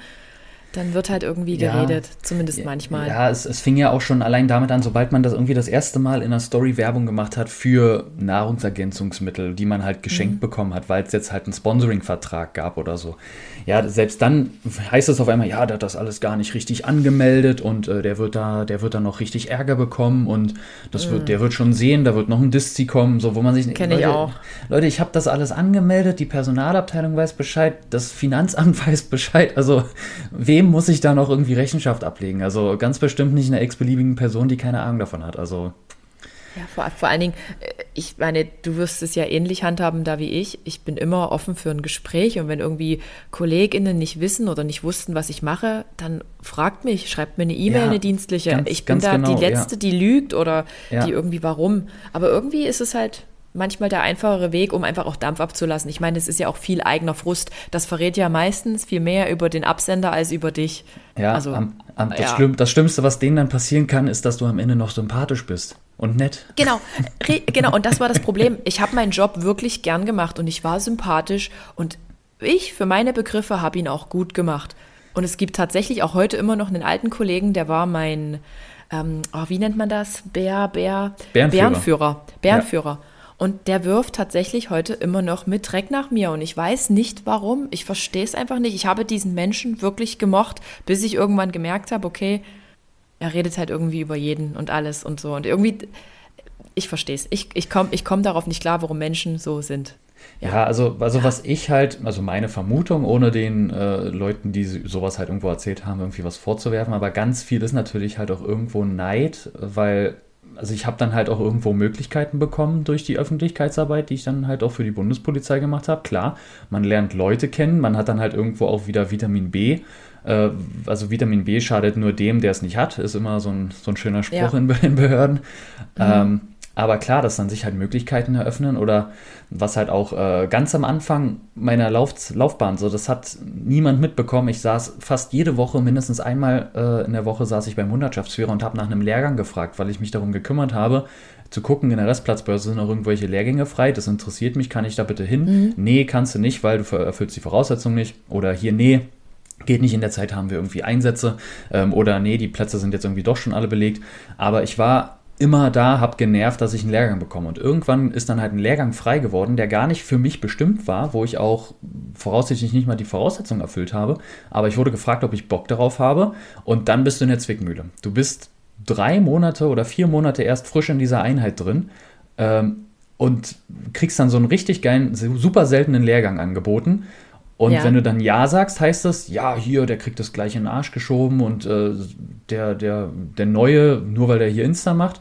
dann wird halt irgendwie geredet, ja, zumindest manchmal. Ja, es, es, fing ja auch schon allein damit an, sobald man das irgendwie das erste Mal in einer Story Werbung gemacht hat für Nahrungsergänzungsmittel, die man halt geschenkt mhm. bekommen hat, weil es jetzt halt einen Sponsoring-Vertrag gab oder so. Ja, selbst dann heißt es auf einmal, ja, der hat das alles gar nicht richtig angemeldet und äh, der wird da, der wird da noch richtig Ärger bekommen und das mhm. wird, der wird schon sehen, da wird noch ein Diszi kommen, so wo man sich Kenne ich auch. Leute, ich habe das alles angemeldet, die Personalabteilung weiß Bescheid, das Finanzamt weiß Bescheid, also wem wem muss ich da noch irgendwie Rechenschaft ablegen? Also ganz bestimmt nicht einer x-beliebigen Person, die keine Ahnung davon hat. Also. Ja, vor, vor allen Dingen, äh, ich meine, du wirst es ja ähnlich handhaben da wie ich. Ich bin immer offen für ein Gespräch und wenn irgendwie KollegInnen nicht wissen oder nicht wussten, was ich mache, dann fragt mich, schreibt mir eine E-Mail, ja, eine dienstliche. Ganz, ich bin da genau, die Letzte, ja. die lügt oder ja. die irgendwie warum. Aber irgendwie ist es halt manchmal der einfachere Weg, um einfach auch Dampf abzulassen. Ich meine, es ist ja auch viel eigener Frust. Das verrät ja meistens viel mehr über den Absender als über dich. Ja, also, am, am, das, ja. Schlimm, das, Schlimmste, was denen dann passieren kann, ist, dass du am Ende noch sympathisch bist und nett. Genau, genau. Und das war das Problem. Ich habe meinen Job wirklich gern gemacht und ich war sympathisch und ich, für meine Begriffe, habe ihn auch gut gemacht. Und es gibt tatsächlich auch heute immer noch einen alten Kollegen, der war mein, ähm, oh, wie nennt man das? Bär, Bär, Bärenführer. Bärenführer. Bärenführer. Ja. Und der wirft tatsächlich heute immer noch mit Dreck nach mir. Und ich weiß nicht warum. Ich verstehe es einfach nicht. Ich habe diesen Menschen wirklich gemocht, bis ich irgendwann gemerkt habe, okay, er redet halt irgendwie über jeden und alles und so. Und irgendwie, ich verstehe es. Ich, ich komme ich komm darauf nicht klar, warum Menschen so sind. Ja, ja also, also ja. was ich halt, also meine Vermutung, ohne den äh, Leuten, die sowas halt irgendwo erzählt haben, irgendwie was vorzuwerfen, aber ganz viel ist natürlich halt auch irgendwo Neid, weil also ich habe dann halt auch irgendwo Möglichkeiten bekommen durch die Öffentlichkeitsarbeit, die ich dann halt auch für die Bundespolizei gemacht habe. Klar, man lernt Leute kennen, man hat dann halt irgendwo auch wieder Vitamin B. Äh, also Vitamin B schadet nur dem, der es nicht hat, ist immer so ein, so ein schöner Spruch ja. in, in, Behörden. Mhm. Ähm, aber klar, dass dann sich halt Möglichkeiten eröffnen oder was halt auch äh, ganz am Anfang meiner Lauf Laufbahn, so das hat niemand mitbekommen. Ich saß fast jede Woche, mindestens einmal äh, in der Woche saß ich beim Hundertschaftsführer und habe nach einem Lehrgang gefragt, weil ich mich darum gekümmert habe, zu gucken, in der Restplatzbörse sind noch irgendwelche Lehrgänge frei, das interessiert mich, kann ich da bitte hin? Mhm. Nee, kannst du nicht, weil du erfüllst die Voraussetzung nicht. Oder hier, nee, geht nicht in der Zeit, haben wir irgendwie Einsätze. Ähm, oder nee, die Plätze sind jetzt irgendwie doch schon alle belegt. Aber ich war immer da, habe genervt, dass ich einen Lehrgang bekomme. Und irgendwann ist dann halt ein Lehrgang frei geworden, der gar nicht für mich bestimmt war, wo ich auch voraussichtlich nicht mal die Voraussetzungen erfüllt habe. Aber ich wurde gefragt, ob ich Bock darauf habe. Und dann bist du in der Zwickmühle. Du bist drei Monate oder vier Monate erst frisch in dieser Einheit drin. Ähm, und kriegst dann so einen richtig geilen, super seltenen Lehrgang angeboten und ja. wenn du dann Ja sagst, heißt das, ja, hier, der kriegt das gleich in den Arsch geschoben und äh, der, der, der Neue, nur weil der hier Insta macht.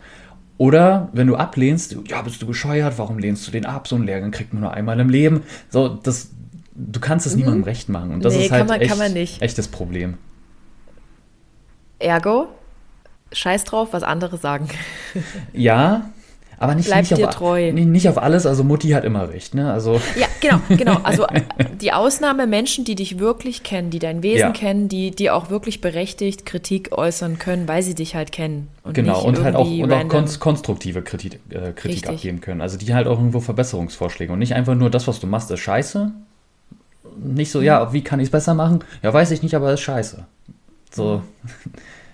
Oder wenn du ablehnst, ja, bist du bescheuert, warum lehnst du den ab? So einen Lehrgang kriegt man nur einmal im Leben. So, das, du kannst es mhm. niemandem recht machen. Und das nee, ist halt man, echt, echt das Problem. Ergo, scheiß drauf, was andere sagen. ja, aber nicht, Bleib nicht, dir auf, treu. nicht auf alles, also Mutti hat immer recht, ne? Also. Ja, genau, genau. Also die Ausnahme Menschen, die dich wirklich kennen, die dein Wesen ja. kennen, die, die auch wirklich berechtigt Kritik äußern können, weil sie dich halt kennen. Und genau, und halt auch, und auch konstruktive Kritik, äh, Kritik abgeben können. Also die halt auch irgendwo Verbesserungsvorschläge und nicht einfach nur das, was du machst, ist scheiße. Nicht so, ja, wie kann ich es besser machen? Ja, weiß ich nicht, aber es ist scheiße. So. Mhm.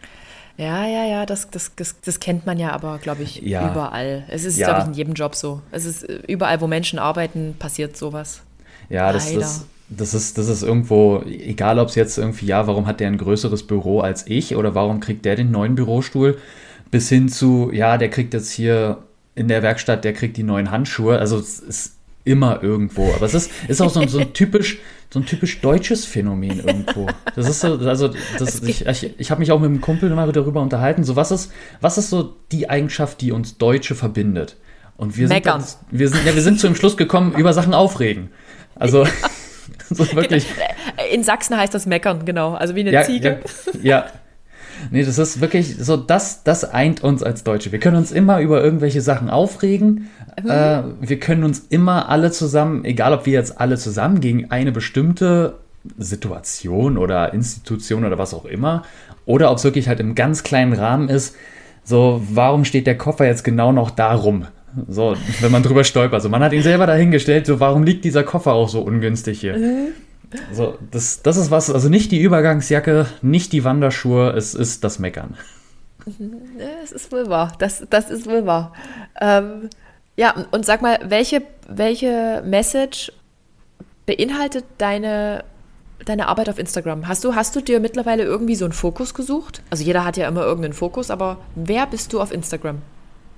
Ja, ja, ja, das, das, das, das kennt man ja aber, glaube ich, ja. überall. Es ist, ja. glaube ich, in jedem Job so. Es ist äh, überall, wo Menschen arbeiten, passiert sowas. Ja, das, das, das ist, das ist irgendwo, egal ob es jetzt irgendwie, ja, warum hat der ein größeres Büro als ich oder warum kriegt der den neuen Bürostuhl, bis hin zu, ja, der kriegt jetzt hier in der Werkstatt, der kriegt die neuen Handschuhe. Also es ist immer irgendwo. Aber es ist, ist auch so, so ein typisch, so ein typisch deutsches Phänomen irgendwo. Das ist so, also das, ich, ich, ich habe mich auch mit einem Kumpel mal darüber unterhalten. So, was ist, was ist so die Eigenschaft, die uns Deutsche verbindet? Und wir sind, dann, wir sind, ja, wir sind zu dem Schluss gekommen, über Sachen aufregen. Also. Ja. so wirklich. Genau. In Sachsen heißt das meckern, genau. Also wie eine ja, Ziege. Ja, ja. Nee, das ist wirklich so, das, das eint uns als Deutsche. Wir können uns immer über irgendwelche Sachen aufregen. Mhm. Äh, wir können uns immer alle zusammen, egal ob wir jetzt alle zusammen gegen eine bestimmte Situation oder Institution oder was auch immer, oder ob es wirklich halt im ganz kleinen Rahmen ist, so, warum steht der Koffer jetzt genau noch da rum? So, wenn man drüber stolpert. Also man hat ihn selber dahingestellt, so warum liegt dieser Koffer auch so ungünstig hier? Mhm. So, das, das ist was, also nicht die Übergangsjacke, nicht die Wanderschuhe, es ist das Meckern. Es ist wohl wahr, das, das ist wohl wahr. Ähm, ja, und sag mal, welche, welche Message beinhaltet deine, deine Arbeit auf Instagram? Hast du, hast du dir mittlerweile irgendwie so einen Fokus gesucht? Also jeder hat ja immer irgendeinen Fokus, aber wer bist du auf Instagram?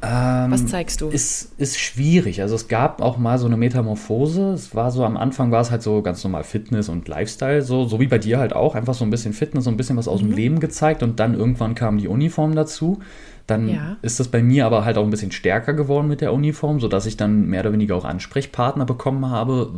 Ähm, Was zeigst du? Ist, ist schwierig. Also es gab auch mal so eine Metamorphose. Es war so am Anfang war es halt so ganz normal Fitness und Lifestyle, so, so wie bei dir halt auch. Einfach so ein bisschen Fitness, so ein bisschen was aus mhm. dem Leben gezeigt und dann irgendwann kam die Uniform dazu. Dann ja. ist das bei mir aber halt auch ein bisschen stärker geworden mit der Uniform, sodass ich dann mehr oder weniger auch Ansprechpartner bekommen habe,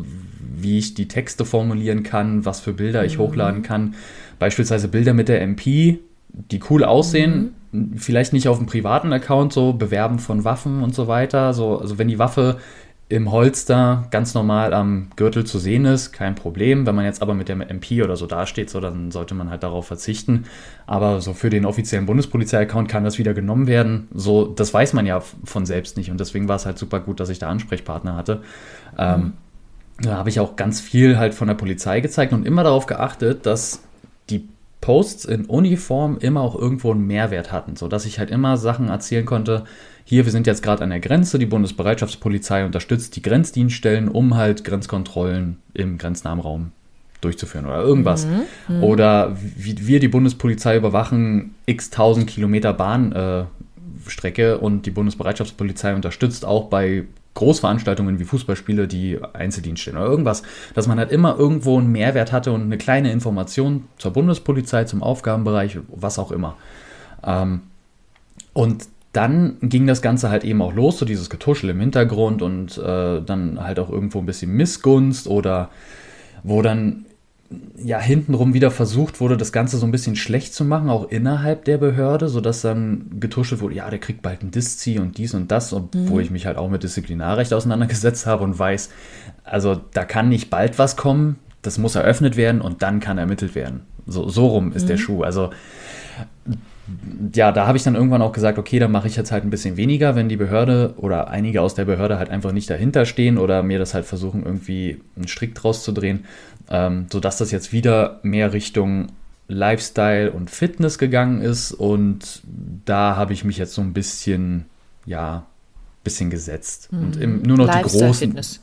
wie ich die Texte formulieren kann, was für Bilder mhm. ich hochladen kann. Beispielsweise Bilder mit der MP, die cool aussehen. Mhm vielleicht nicht auf dem privaten Account so bewerben von Waffen und so weiter. So, also wenn die Waffe im Holster ganz normal am Gürtel zu sehen ist, kein Problem. Wenn man jetzt aber mit der MP oder so dasteht, so, dann sollte man halt darauf verzichten. Aber so für den offiziellen Bundespolizei-Account kann das wieder genommen werden. So, das weiß man ja von selbst nicht. Und deswegen war es halt super gut, dass ich da Ansprechpartner hatte. Ähm, mhm. da habe ich auch ganz viel halt von der Polizei gezeigt und immer darauf geachtet, dass die Posts in Uniform immer auch irgendwo einen Mehrwert hatten, sodass ich halt immer Sachen erzählen konnte. Hier, wir sind jetzt gerade an der Grenze, die Bundesbereitschaftspolizei unterstützt die Grenzdienststellen, um halt Grenzkontrollen im grenznahen Raum durchzuführen oder irgendwas. Mhm, mhm. oder wie wir die Bundespolizei überwachen x tausend Kilometer Bahnstrecke äh, und die Bundesbereitschaftspolizei unterstützt auch bei Großveranstaltungen wie Fußballspiele, die Einzeldienst stehen oder irgendwas, dass man halt immer irgendwo einen Mehrwert hatte und eine kleine Information zur Bundespolizei, zum Aufgabenbereich, was auch immer. Ähm, und dann ging das Ganze halt eben auch los, so dieses Getuschel im Hintergrund und äh, dann halt auch irgendwo ein bisschen Missgunst oder wo dann ja hintenrum wieder versucht wurde, das Ganze so ein bisschen schlecht zu machen, auch innerhalb der Behörde, sodass dann getuschelt wurde, ja, der kriegt bald ein Diszi und dies und das, und mhm. wo ich mich halt auch mit Disziplinarrecht auseinandergesetzt habe und weiß, also da kann nicht bald was kommen, das muss eröffnet werden und dann kann ermittelt werden. So, so rum ist mhm. der Schuh. Also ja, da habe ich dann irgendwann auch gesagt, okay, dann mache ich jetzt halt ein bisschen weniger, wenn die Behörde oder einige aus der Behörde halt einfach nicht dahinter stehen oder mir das halt versuchen, irgendwie einen Strick draus zu drehen, ähm, sodass das jetzt wieder mehr Richtung Lifestyle und Fitness gegangen ist und da habe ich mich jetzt so ein bisschen, ja, bisschen gesetzt. Mhm. Und im, nur noch Lifestyle, die großen. Fitness.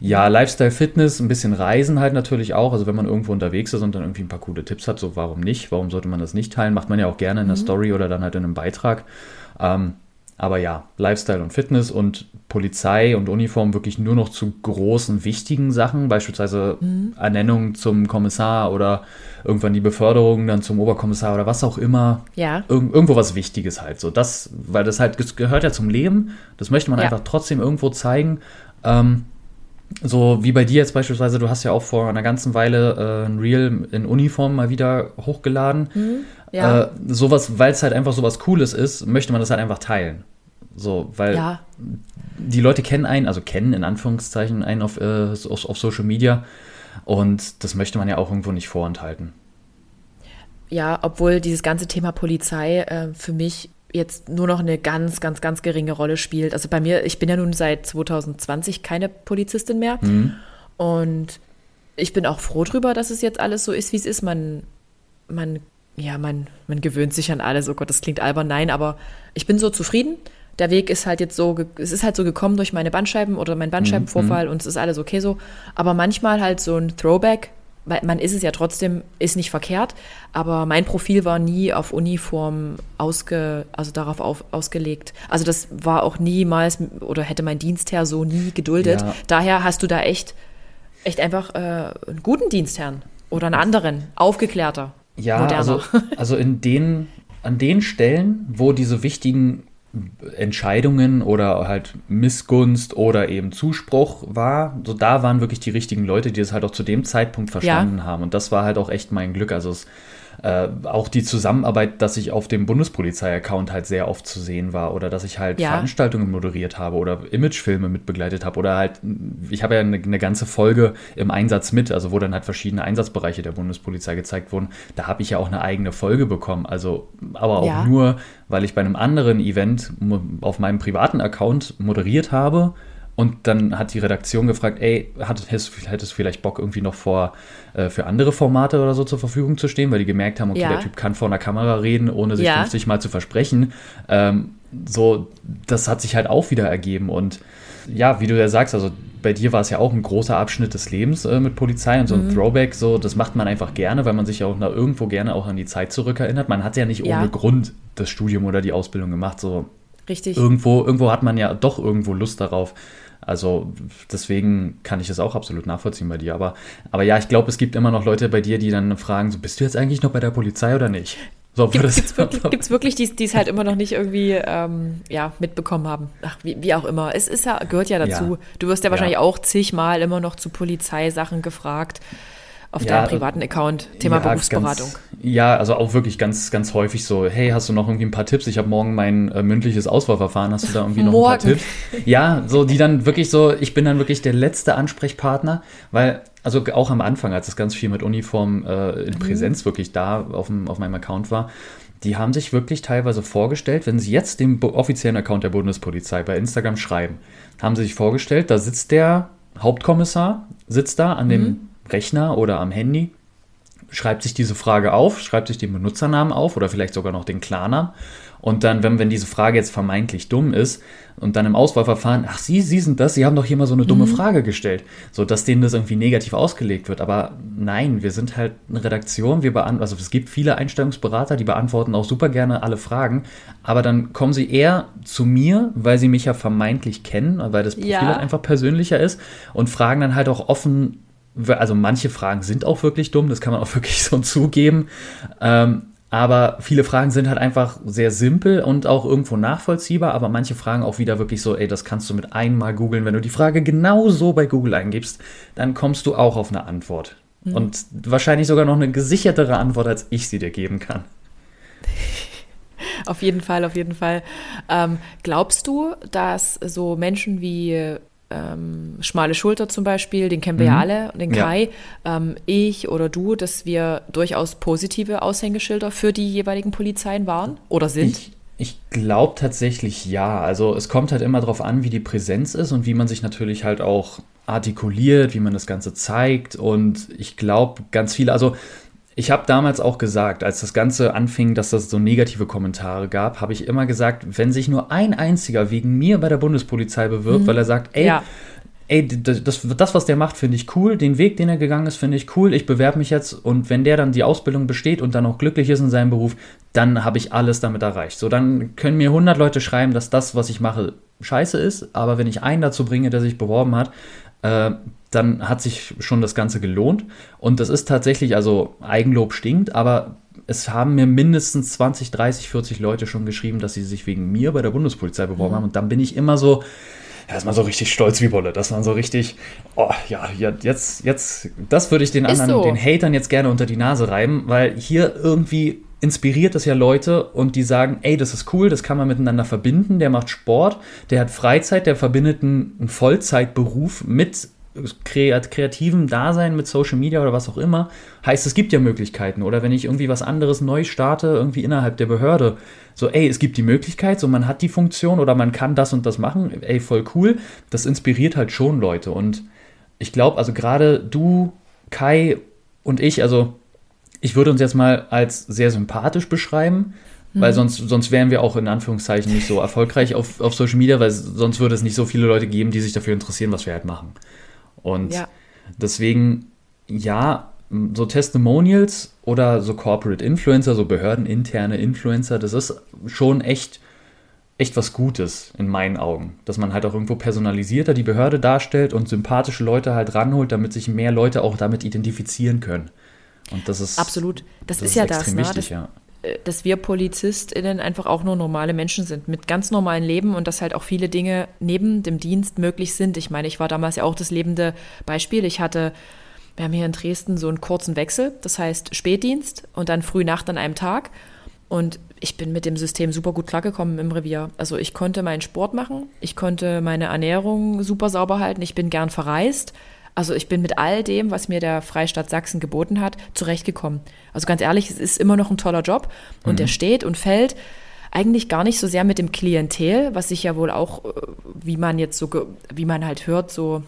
Ja, Lifestyle, Fitness, ein bisschen Reisen halt natürlich auch. Also wenn man irgendwo unterwegs ist und dann irgendwie ein paar coole Tipps hat, so warum nicht? Warum sollte man das nicht teilen? Macht man ja auch gerne in der mhm. Story oder dann halt in einem Beitrag. Ähm, aber ja, Lifestyle und Fitness und Polizei und Uniform wirklich nur noch zu großen, wichtigen Sachen, beispielsweise mhm. Ernennung zum Kommissar oder irgendwann die Beförderung dann zum Oberkommissar oder was auch immer. Ja. Ir irgendwo was Wichtiges halt. So, das, weil das halt das gehört ja zum Leben. Das möchte man ja. einfach trotzdem irgendwo zeigen. Ähm, so wie bei dir jetzt beispielsweise, du hast ja auch vor einer ganzen Weile äh, ein Reel in Uniform mal wieder hochgeladen. Mhm. Ja. Äh, sowas, weil es halt einfach sowas Cooles ist, möchte man das halt einfach teilen. So, weil ja. die Leute kennen einen, also kennen in Anführungszeichen einen auf, äh, auf, auf Social Media und das möchte man ja auch irgendwo nicht vorenthalten. Ja, obwohl dieses ganze Thema Polizei äh, für mich jetzt nur noch eine ganz, ganz, ganz geringe Rolle spielt. Also bei mir, ich bin ja nun seit 2020 keine Polizistin mehr mhm. und ich bin auch froh drüber, dass es jetzt alles so ist, wie es ist. Man, man ja, man, man gewöhnt sich an alles. Oh Gott, das klingt albern. Nein, aber ich bin so zufrieden, der Weg ist halt jetzt so, es ist halt so gekommen durch meine Bandscheiben oder meinen Bandscheibenvorfall mhm. und es ist alles okay so. Aber manchmal halt so ein Throwback, man ist es ja trotzdem, ist nicht verkehrt, aber mein Profil war nie auf Uniform ausge, also darauf auf, ausgelegt. Also das war auch niemals oder hätte mein Dienstherr so nie geduldet. Ja. Daher hast du da echt, echt einfach äh, einen guten Dienstherrn oder einen anderen, aufgeklärter. Ja, moderner. also, also in den, an den Stellen, wo diese wichtigen Entscheidungen oder halt Missgunst oder eben Zuspruch war. So da waren wirklich die richtigen Leute, die es halt auch zu dem Zeitpunkt verstanden ja. haben. Und das war halt auch echt mein Glück. Also es äh, auch die Zusammenarbeit, dass ich auf dem Bundespolizei-Account halt sehr oft zu sehen war oder dass ich halt ja. Veranstaltungen moderiert habe oder Imagefilme mitbegleitet habe oder halt, ich habe ja eine, eine, ganze Folge im Einsatz mit, also wo dann halt verschiedene Einsatzbereiche der Bundespolizei gezeigt wurden. Da habe ich ja auch eine eigene Folge bekommen. Also, aber auch ja. nur, weil ich bei einem anderen Event auf meinem privaten Account moderiert habe und dann hat die Redaktion gefragt, ey, hättest, hättest du vielleicht Bock irgendwie noch vor, äh, für andere Formate oder so zur Verfügung zu stehen, weil die gemerkt haben, okay, ja. der Typ kann vor einer Kamera reden, ohne sich ja. 50 Mal zu versprechen. Ähm, so, das hat sich halt auch wieder ergeben. Und ja, wie du ja sagst, also bei dir war es ja auch ein großer Abschnitt des Lebens äh, mit Polizei und so ein mhm. Throwback, so, das macht man einfach gerne, weil man sich ja auch na, irgendwo gerne auch an die Zeit zurückerinnert. Man hat ja nicht ja. ohne Grund das Studium oder die Ausbildung gemacht, so. Richtig. Irgendwo, irgendwo hat man ja doch irgendwo Lust darauf, also deswegen kann ich das auch absolut nachvollziehen bei dir. Aber, aber ja, ich glaube, es gibt immer noch Leute bei dir, die dann fragen, so, bist du jetzt eigentlich noch bei der Polizei oder nicht? So, Gibt es wirklich, wirklich, die es halt immer noch nicht irgendwie ähm, ja, mitbekommen haben? Ach, wie, wie, auch immer. Es ist ja, gehört ja dazu. Ja. Du wirst ja wahrscheinlich ja. auch zigmal immer noch zu Polizeisachen gefragt auf ja, deinem privaten Account, Thema Berufsberatung. Ganz, ja, also auch wirklich ganz, ganz häufig so, hey, hast du noch irgendwie ein paar Tipps? Ich habe morgen mein äh, mündliches Auswahlverfahren, hast du da irgendwie noch morgen. ein paar Tipps? Ja, so, die dann wirklich so, ich bin dann wirklich der letzte Ansprechpartner, weil, also auch am Anfang, als es ganz viel mit Uniform äh, in mhm. Präsenz mhm. wirklich da auf, dem, auf meinem Account war, die haben sich wirklich teilweise vorgestellt, wenn sie jetzt dem offiziellen Account der Bundespolizei bei Instagram schreiben, haben sie sich vorgestellt, da sitzt der Hauptkommissar, sitzt da an dem mhm. Rechner oder am Handy, schreibt sich diese Frage auf, schreibt sich den Benutzernamen auf oder vielleicht sogar noch den Klarnamen. Und dann, wenn, wenn diese Frage jetzt vermeintlich dumm ist und dann im Auswahlverfahren, ach, Sie, Sie sind das, Sie haben doch hier mal so eine dumme mhm. Frage gestellt, so dass denen das irgendwie negativ ausgelegt wird. Aber nein, wir sind halt eine Redaktion, wir beantworten, also es gibt viele Einstellungsberater, die beantworten auch super gerne alle Fragen, aber dann kommen sie eher zu mir, weil sie mich ja vermeintlich kennen, weil das Profil ja. halt einfach persönlicher ist und fragen dann halt auch offen also manche Fragen sind auch wirklich dumm, das kann man auch wirklich so zugeben. Ähm, aber viele Fragen sind halt einfach sehr simpel und auch irgendwo nachvollziehbar, aber manche Fragen auch wieder wirklich so, ey, das kannst du mit einmal googeln. Wenn du die Frage genau so bei Google eingibst, dann kommst du auch auf eine Antwort. Mhm. Und wahrscheinlich sogar noch eine gesichertere Antwort, als ich sie dir geben kann. Auf jeden Fall, auf jeden Fall. Ähm, glaubst du, dass so Menschen wie ähm, Schmale Schulter zum Beispiel, den kennen wir mhm. ja alle, den Kai, ja. ähm, ich oder du, dass wir durchaus positive Aushängeschilder für die jeweiligen Polizeien waren oder sind? Ich, ich glaube tatsächlich ja. Also es kommt halt immer darauf an, wie die Präsenz ist und wie man sich natürlich halt auch artikuliert, wie man das Ganze zeigt. Und ich glaube, ganz viele, also ich habe damals auch gesagt, als das Ganze anfing, dass das so negative Kommentare gab, habe ich immer gesagt, wenn sich nur ein einziger wegen mir bei der Bundespolizei bewirbt, mhm. weil er sagt, ey, ja. ey, das, das, was der macht, finde ich cool, den Weg, den er gegangen ist, finde ich cool, ich bewerbe mich jetzt und wenn der dann die Ausbildung besteht und dann auch glücklich ist in seinem Beruf, dann habe ich alles damit erreicht. So, dann können mir 100 Leute schreiben, dass das, was ich mache, scheiße ist, aber wenn ich einen dazu bringe, der sich beworben hat, äh, dann hat sich schon das Ganze gelohnt. Und das ist tatsächlich, also Eigenlob stinkt, aber es haben mir mindestens 20, 30, 40 Leute schon geschrieben, dass sie sich wegen mir bei der Bundespolizei beworben mhm. haben. Und dann bin ich immer so, erstmal so richtig stolz wie Wolle, dass man so richtig, oh ja, jetzt, jetzt, das würde ich den anderen, so. den Hatern jetzt gerne unter die Nase reiben, weil hier irgendwie inspiriert es ja Leute und die sagen, ey, das ist cool, das kann man miteinander verbinden, der macht Sport, der hat Freizeit, der verbindet einen, einen Vollzeitberuf mit kreativem Dasein mit Social Media oder was auch immer, heißt, es gibt ja Möglichkeiten. Oder wenn ich irgendwie was anderes neu starte, irgendwie innerhalb der Behörde, so, ey, es gibt die Möglichkeit, so man hat die Funktion oder man kann das und das machen, ey, voll cool. Das inspiriert halt schon Leute. Und ich glaube, also gerade du, Kai und ich, also ich würde uns jetzt mal als sehr sympathisch beschreiben. mhm. weil sonst, sonst wären wir auch in Anführungszeichen nicht so erfolgreich auf, auf Social Media, weil sonst würde es nicht so viele Leute geben, die sich dafür interessieren, was wir halt machen. Und ja. deswegen, ja, so Testimonials oder so Corporate Influencer, so behördeninterne Influencer, das ist schon echt, echt was Gutes in meinen Augen. Dass man halt auch irgendwo personalisierter die Behörde darstellt und sympathische Leute halt ranholt, damit sich mehr Leute auch damit identifizieren können. Und das ist. Absolut. Das, das ist, ist ja das, ne? Wichtig, das, ja. Äh, dass wir PolizistInnen einfach auch nur normale Menschen sind mit ganz normalen Leben und dass halt auch viele Dinge neben dem Dienst möglich sind. Ich meine, ich war damals ja auch das lebende Beispiel. Ich hatte wir haben hier in Dresden so einen kurzen Wechsel, das heißt Spätdienst und dann Frühnacht an einem Tag. Und ich bin mit dem System super gut klargekommen im Revier. Also ich konnte meinen Sport machen, ich konnte meine Ernährung super sauber halten, ich bin gern verreist. Also ich bin mit all dem, was mir der Freistaat Sachsen geboten hat, zurechtgekommen. Also ganz ehrlich, es ist immer noch ein toller Job und mhm. der steht und fällt eigentlich gar nicht so sehr mit dem Klientel, was sich ja wohl auch, äh, wie man jetzt so, wie man halt hört, so,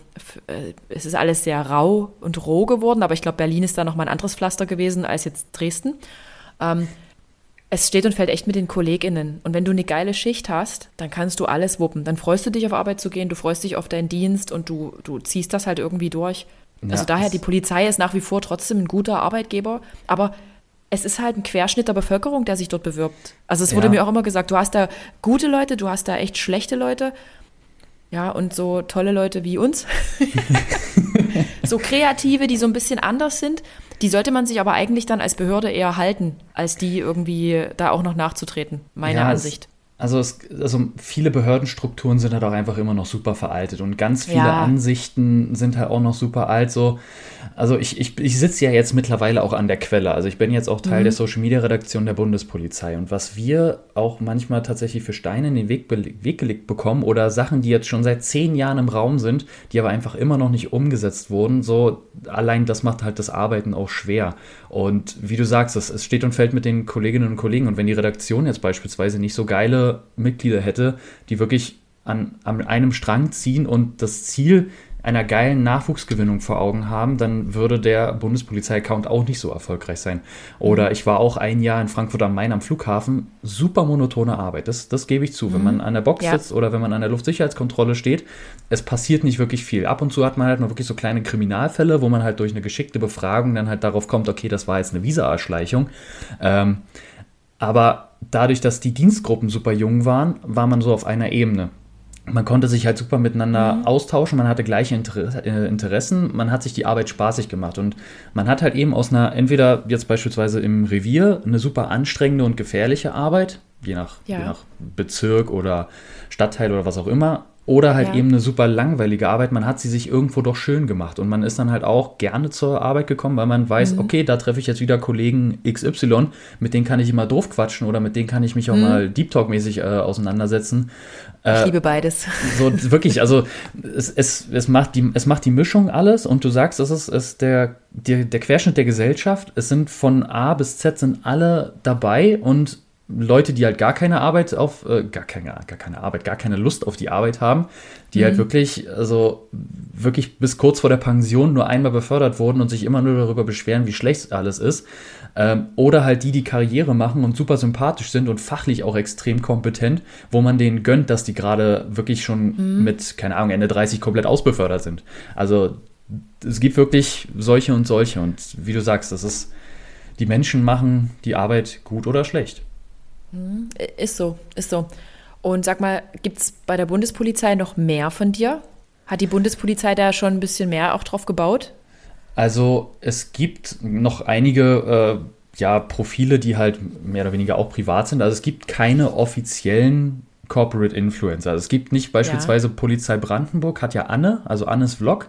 äh, es ist alles sehr rau und roh geworden, aber ich glaube, Berlin ist da nochmal ein anderes Pflaster gewesen als jetzt Dresden. Ähm, es steht und fällt echt mit den KollegInnen. Und wenn du eine geile Schicht hast, dann kannst du alles wuppen. Dann freust du dich auf Arbeit zu gehen, du freust dich auf deinen Dienst und du, du ziehst das halt irgendwie durch. Ja, also daher, die Polizei ist nach wie vor trotzdem ein guter Arbeitgeber, aber es ist halt ein Querschnitt der Bevölkerung, der sich dort bewirbt. Also es wurde ja. mir auch immer gesagt, du hast da gute Leute, du hast da echt schlechte Leute. Ja, und so tolle Leute wie uns. so kreative, die so ein bisschen anders sind. Die sollte man sich aber eigentlich dann als Behörde eher halten, als die irgendwie da auch noch nachzutreten, meine ja, Ansicht. Also, es, also viele Behördenstrukturen sind halt auch einfach immer noch super veraltet und ganz viele ja. Ansichten sind halt auch noch super alt. So, also ich, ich, ich sitze ja jetzt mittlerweile auch an der Quelle. Also ich bin jetzt auch Teil mhm. der Social Media Redaktion der Bundespolizei. Und was wir auch manchmal tatsächlich für Steine in den Weg, Weg gelegt bekommen oder Sachen, die jetzt schon seit zehn Jahren im Raum sind, die aber einfach immer noch nicht umgesetzt wurden, so allein das macht halt das Arbeiten auch schwer. Und wie du sagst, es, es steht und fällt mit den Kolleginnen und Kollegen. Und wenn die Redaktion jetzt beispielsweise nicht so geile Mitglieder hätte, die wirklich an, an einem Strang ziehen und das Ziel einer geilen Nachwuchsgewinnung vor Augen haben, dann würde der Bundespolizei-Account auch nicht so erfolgreich sein. Oder mhm. ich war auch ein Jahr in Frankfurt am Main am Flughafen, super monotone Arbeit, das, das gebe ich zu. Mhm. Wenn man an der Box ja. sitzt oder wenn man an der Luftsicherheitskontrolle steht, es passiert nicht wirklich viel. Ab und zu hat man halt mal wirklich so kleine Kriminalfälle, wo man halt durch eine geschickte Befragung dann halt darauf kommt, okay, das war jetzt eine Visa-Erschleichung. Ähm, aber dadurch, dass die Dienstgruppen super jung waren, war man so auf einer Ebene man konnte sich halt super miteinander mhm. austauschen, man hatte gleiche Inter äh, Interessen, man hat sich die Arbeit spaßig gemacht und man hat halt eben aus einer, entweder jetzt beispielsweise im Revier, eine super anstrengende und gefährliche Arbeit, je nach, ja. je nach Bezirk oder Stadtteil oder was auch immer, oder halt ja. eben eine super langweilige Arbeit. Man hat sie sich irgendwo doch schön gemacht. Und man ist dann halt auch gerne zur Arbeit gekommen, weil man weiß, mhm. okay, da treffe ich jetzt wieder Kollegen XY, mit denen kann ich immer doof quatschen oder mit denen kann ich mich auch mhm. mal Deep Talk-mäßig äh, auseinandersetzen. Äh, ich liebe beides. So wirklich, also es, es, es, macht die, es macht die Mischung alles und du sagst, es ist, ist der, der, der Querschnitt der Gesellschaft. Es sind von A bis Z sind alle dabei und Leute, die halt gar keine Arbeit auf, äh, gar keine, gar keine Arbeit, gar keine Lust auf die Arbeit haben, die halt mhm. halt wirklich, also wirklich bis kurz vor der Pension nur einmal befördert wurden und sich immer nur darüber beschweren, wie schlecht alles ist. Ähm, oder halt die, die Karriere machen und super sympathisch sind und fachlich auch extrem kompetent, wo man denen gönnt, dass die gerade wirklich schon mhm. mit, keine Ahnung, Ende 30 komplett ausbefördert sind. Also es gibt wirklich solche und solche und wie du sagst, das ist, die Menschen machen die Arbeit gut oder schlecht. Mhm. Ist so, ist so. Und sag mal, gibt es bei der Bundespolizei noch mehr von dir? Hat die Bundespolizei da schon ein bisschen mehr auch drauf gebaut? Also es gibt noch einige äh, ja, Profile, die halt mehr oder weniger auch privat sind. Also es gibt keine offiziellen Corporate Influencer. Also es gibt nicht beispielsweise ja. Polizei Brandenburg, hat ja Anne, also Annes Vlog.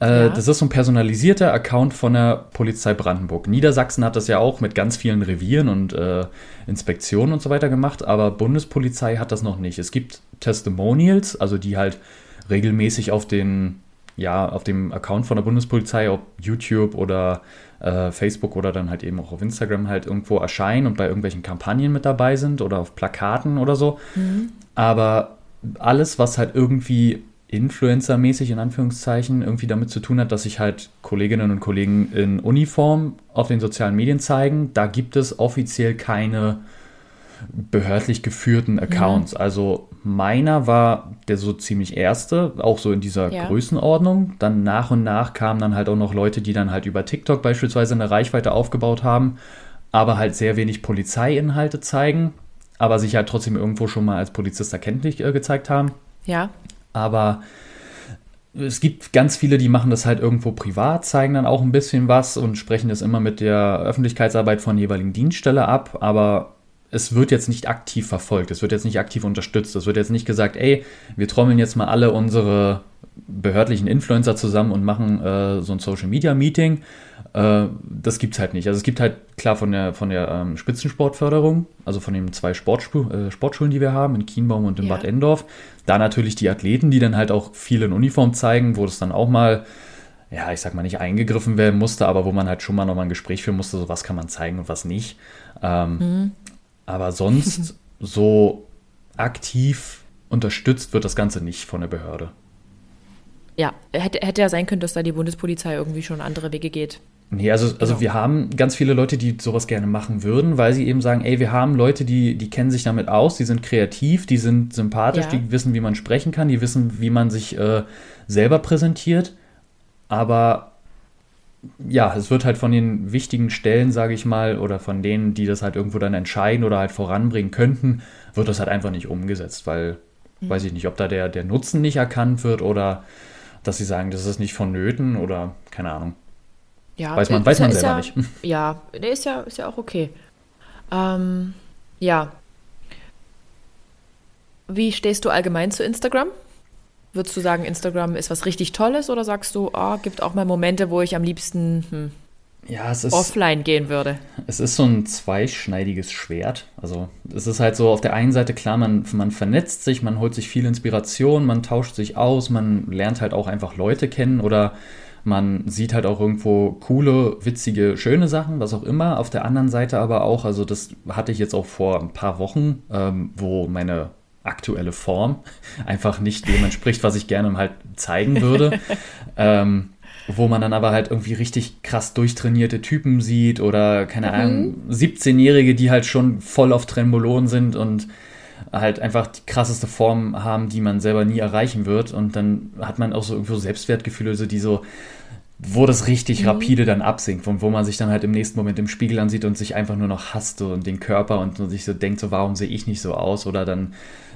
Äh, ja. Das ist so ein personalisierter Account von der Polizei Brandenburg. Niedersachsen hat das ja auch mit ganz vielen Revieren und äh, Inspektionen und so weiter gemacht, aber Bundespolizei hat das noch nicht. Es gibt Testimonials, also die halt regelmäßig auf den ja, auf dem Account von der Bundespolizei, ob YouTube oder äh, Facebook oder dann halt eben auch auf Instagram halt irgendwo erscheinen und bei irgendwelchen Kampagnen mit dabei sind oder auf Plakaten oder so. Mhm. Aber alles, was halt irgendwie Influencer-mäßig in Anführungszeichen irgendwie damit zu tun hat, dass sich halt Kolleginnen und Kollegen in Uniform auf den sozialen Medien zeigen. Da gibt es offiziell keine, behördlich geführten Accounts. Mhm. Also meiner war der so ziemlich erste, auch so in dieser ja. Größenordnung. Dann nach und nach kamen dann halt auch noch Leute, die dann halt über TikTok beispielsweise eine Reichweite aufgebaut haben, aber halt sehr wenig Polizeiinhalte zeigen, aber sich halt trotzdem irgendwo schon mal als Polizist erkenntlich äh, gezeigt haben. Ja. Aber es gibt ganz viele, die machen das halt irgendwo privat, zeigen dann auch ein bisschen was und sprechen das immer mit der Öffentlichkeitsarbeit von jeweiligen Dienststelle ab, aber es wird jetzt nicht aktiv verfolgt, es wird jetzt nicht aktiv unterstützt, es wird jetzt nicht gesagt, ey, wir trommeln jetzt mal alle unsere behördlichen Influencer zusammen und machen äh, so ein Social Media Meeting. Äh, das gibt es halt nicht. Also es gibt halt klar von der, von der ähm, Spitzensportförderung, also von den zwei Sportschu äh, Sportschulen, die wir haben, in Kienbaum und in ja. Bad Endorf. Da natürlich die Athleten, die dann halt auch viel in Uniform zeigen, wo das dann auch mal ja, ich sag mal, nicht eingegriffen werden musste, aber wo man halt schon mal nochmal ein Gespräch führen musste, so was kann man zeigen und was nicht. Ähm, mhm. Aber sonst so aktiv unterstützt wird das Ganze nicht von der Behörde. Ja, hätte, hätte ja sein können, dass da die Bundespolizei irgendwie schon andere Wege geht. Nee, also, also genau. wir haben ganz viele Leute, die sowas gerne machen würden, weil sie eben sagen, ey, wir haben Leute, die, die kennen sich damit aus, die sind kreativ, die sind sympathisch, ja. die wissen, wie man sprechen kann, die wissen, wie man sich äh, selber präsentiert. Aber ja, es wird halt von den wichtigen Stellen, sage ich mal, oder von denen, die das halt irgendwo dann entscheiden oder halt voranbringen könnten, wird das halt einfach nicht umgesetzt, weil, mhm. weiß ich nicht, ob da der, der Nutzen nicht erkannt wird oder dass sie sagen, das ist nicht vonnöten oder keine Ahnung. Ja, weiß man, weiß man selber ja, nicht. Ja, der ist ja, ist ja auch okay. Ähm, ja. Wie stehst du allgemein zu Instagram? Würdest du sagen, Instagram ist was richtig Tolles oder sagst du, oh, gibt auch mal Momente, wo ich am liebsten hm, ja, es ist, offline gehen würde? Es ist so ein zweischneidiges Schwert. Also es ist halt so auf der einen Seite klar, man, man vernetzt sich, man holt sich viel Inspiration, man tauscht sich aus, man lernt halt auch einfach Leute kennen oder man sieht halt auch irgendwo coole, witzige, schöne Sachen, was auch immer. Auf der anderen Seite aber auch, also das hatte ich jetzt auch vor ein paar Wochen, ähm, wo meine aktuelle Form einfach nicht dem entspricht, was ich gerne halt zeigen würde. ähm, wo man dann aber halt irgendwie richtig krass durchtrainierte Typen sieht oder keine mhm. Ahnung, 17-Jährige, die halt schon voll auf Trembolon sind und halt einfach die krasseste Form haben, die man selber nie erreichen wird. Und dann hat man auch so irgendwo Selbstwertgefühle, so die so, wo das richtig mhm. rapide dann absinkt und wo man sich dann halt im nächsten Moment im Spiegel ansieht und sich einfach nur noch hasst und den Körper und sich so denkt, so warum sehe ich nicht so aus oder dann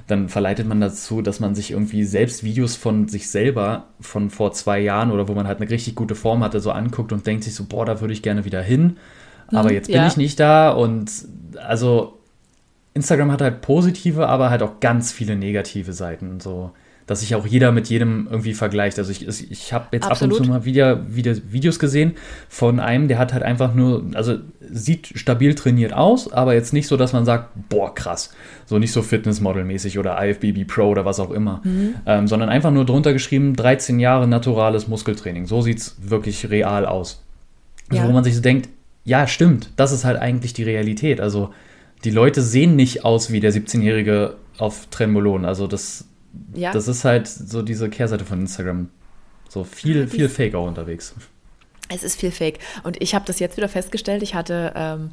dann verleitet man dazu, dass man sich irgendwie selbst Videos von sich selber von vor zwei Jahren oder wo man halt eine richtig gute Form hatte, so anguckt und denkt sich so, boah, da würde ich gerne wieder hin. Aber hm, jetzt bin ja. ich nicht da und also Instagram hat halt positive, aber halt auch ganz viele negative Seiten. So dass sich auch jeder mit jedem irgendwie vergleicht. Also ich, ich habe jetzt Absolut. ab und zu mal wieder, wieder Videos gesehen von einem, der hat halt einfach nur, also sieht stabil trainiert aus, aber jetzt nicht so, dass man sagt, boah, krass. So nicht so Fitnessmodel-mäßig oder IFBB Pro oder was auch immer, mhm. ähm, sondern einfach nur drunter geschrieben, 13 Jahre naturales Muskeltraining. So sieht es wirklich real aus. Also ja. Wo man sich so denkt, ja, stimmt, das ist halt eigentlich die Realität. Also die Leute sehen nicht aus wie der 17-Jährige auf Trembolon. Also das, ja. Das ist halt so diese Kehrseite von Instagram. So viel, viel Fake auch unterwegs. Es ist viel Fake. Und ich habe das jetzt wieder festgestellt. Ich hatte, ähm,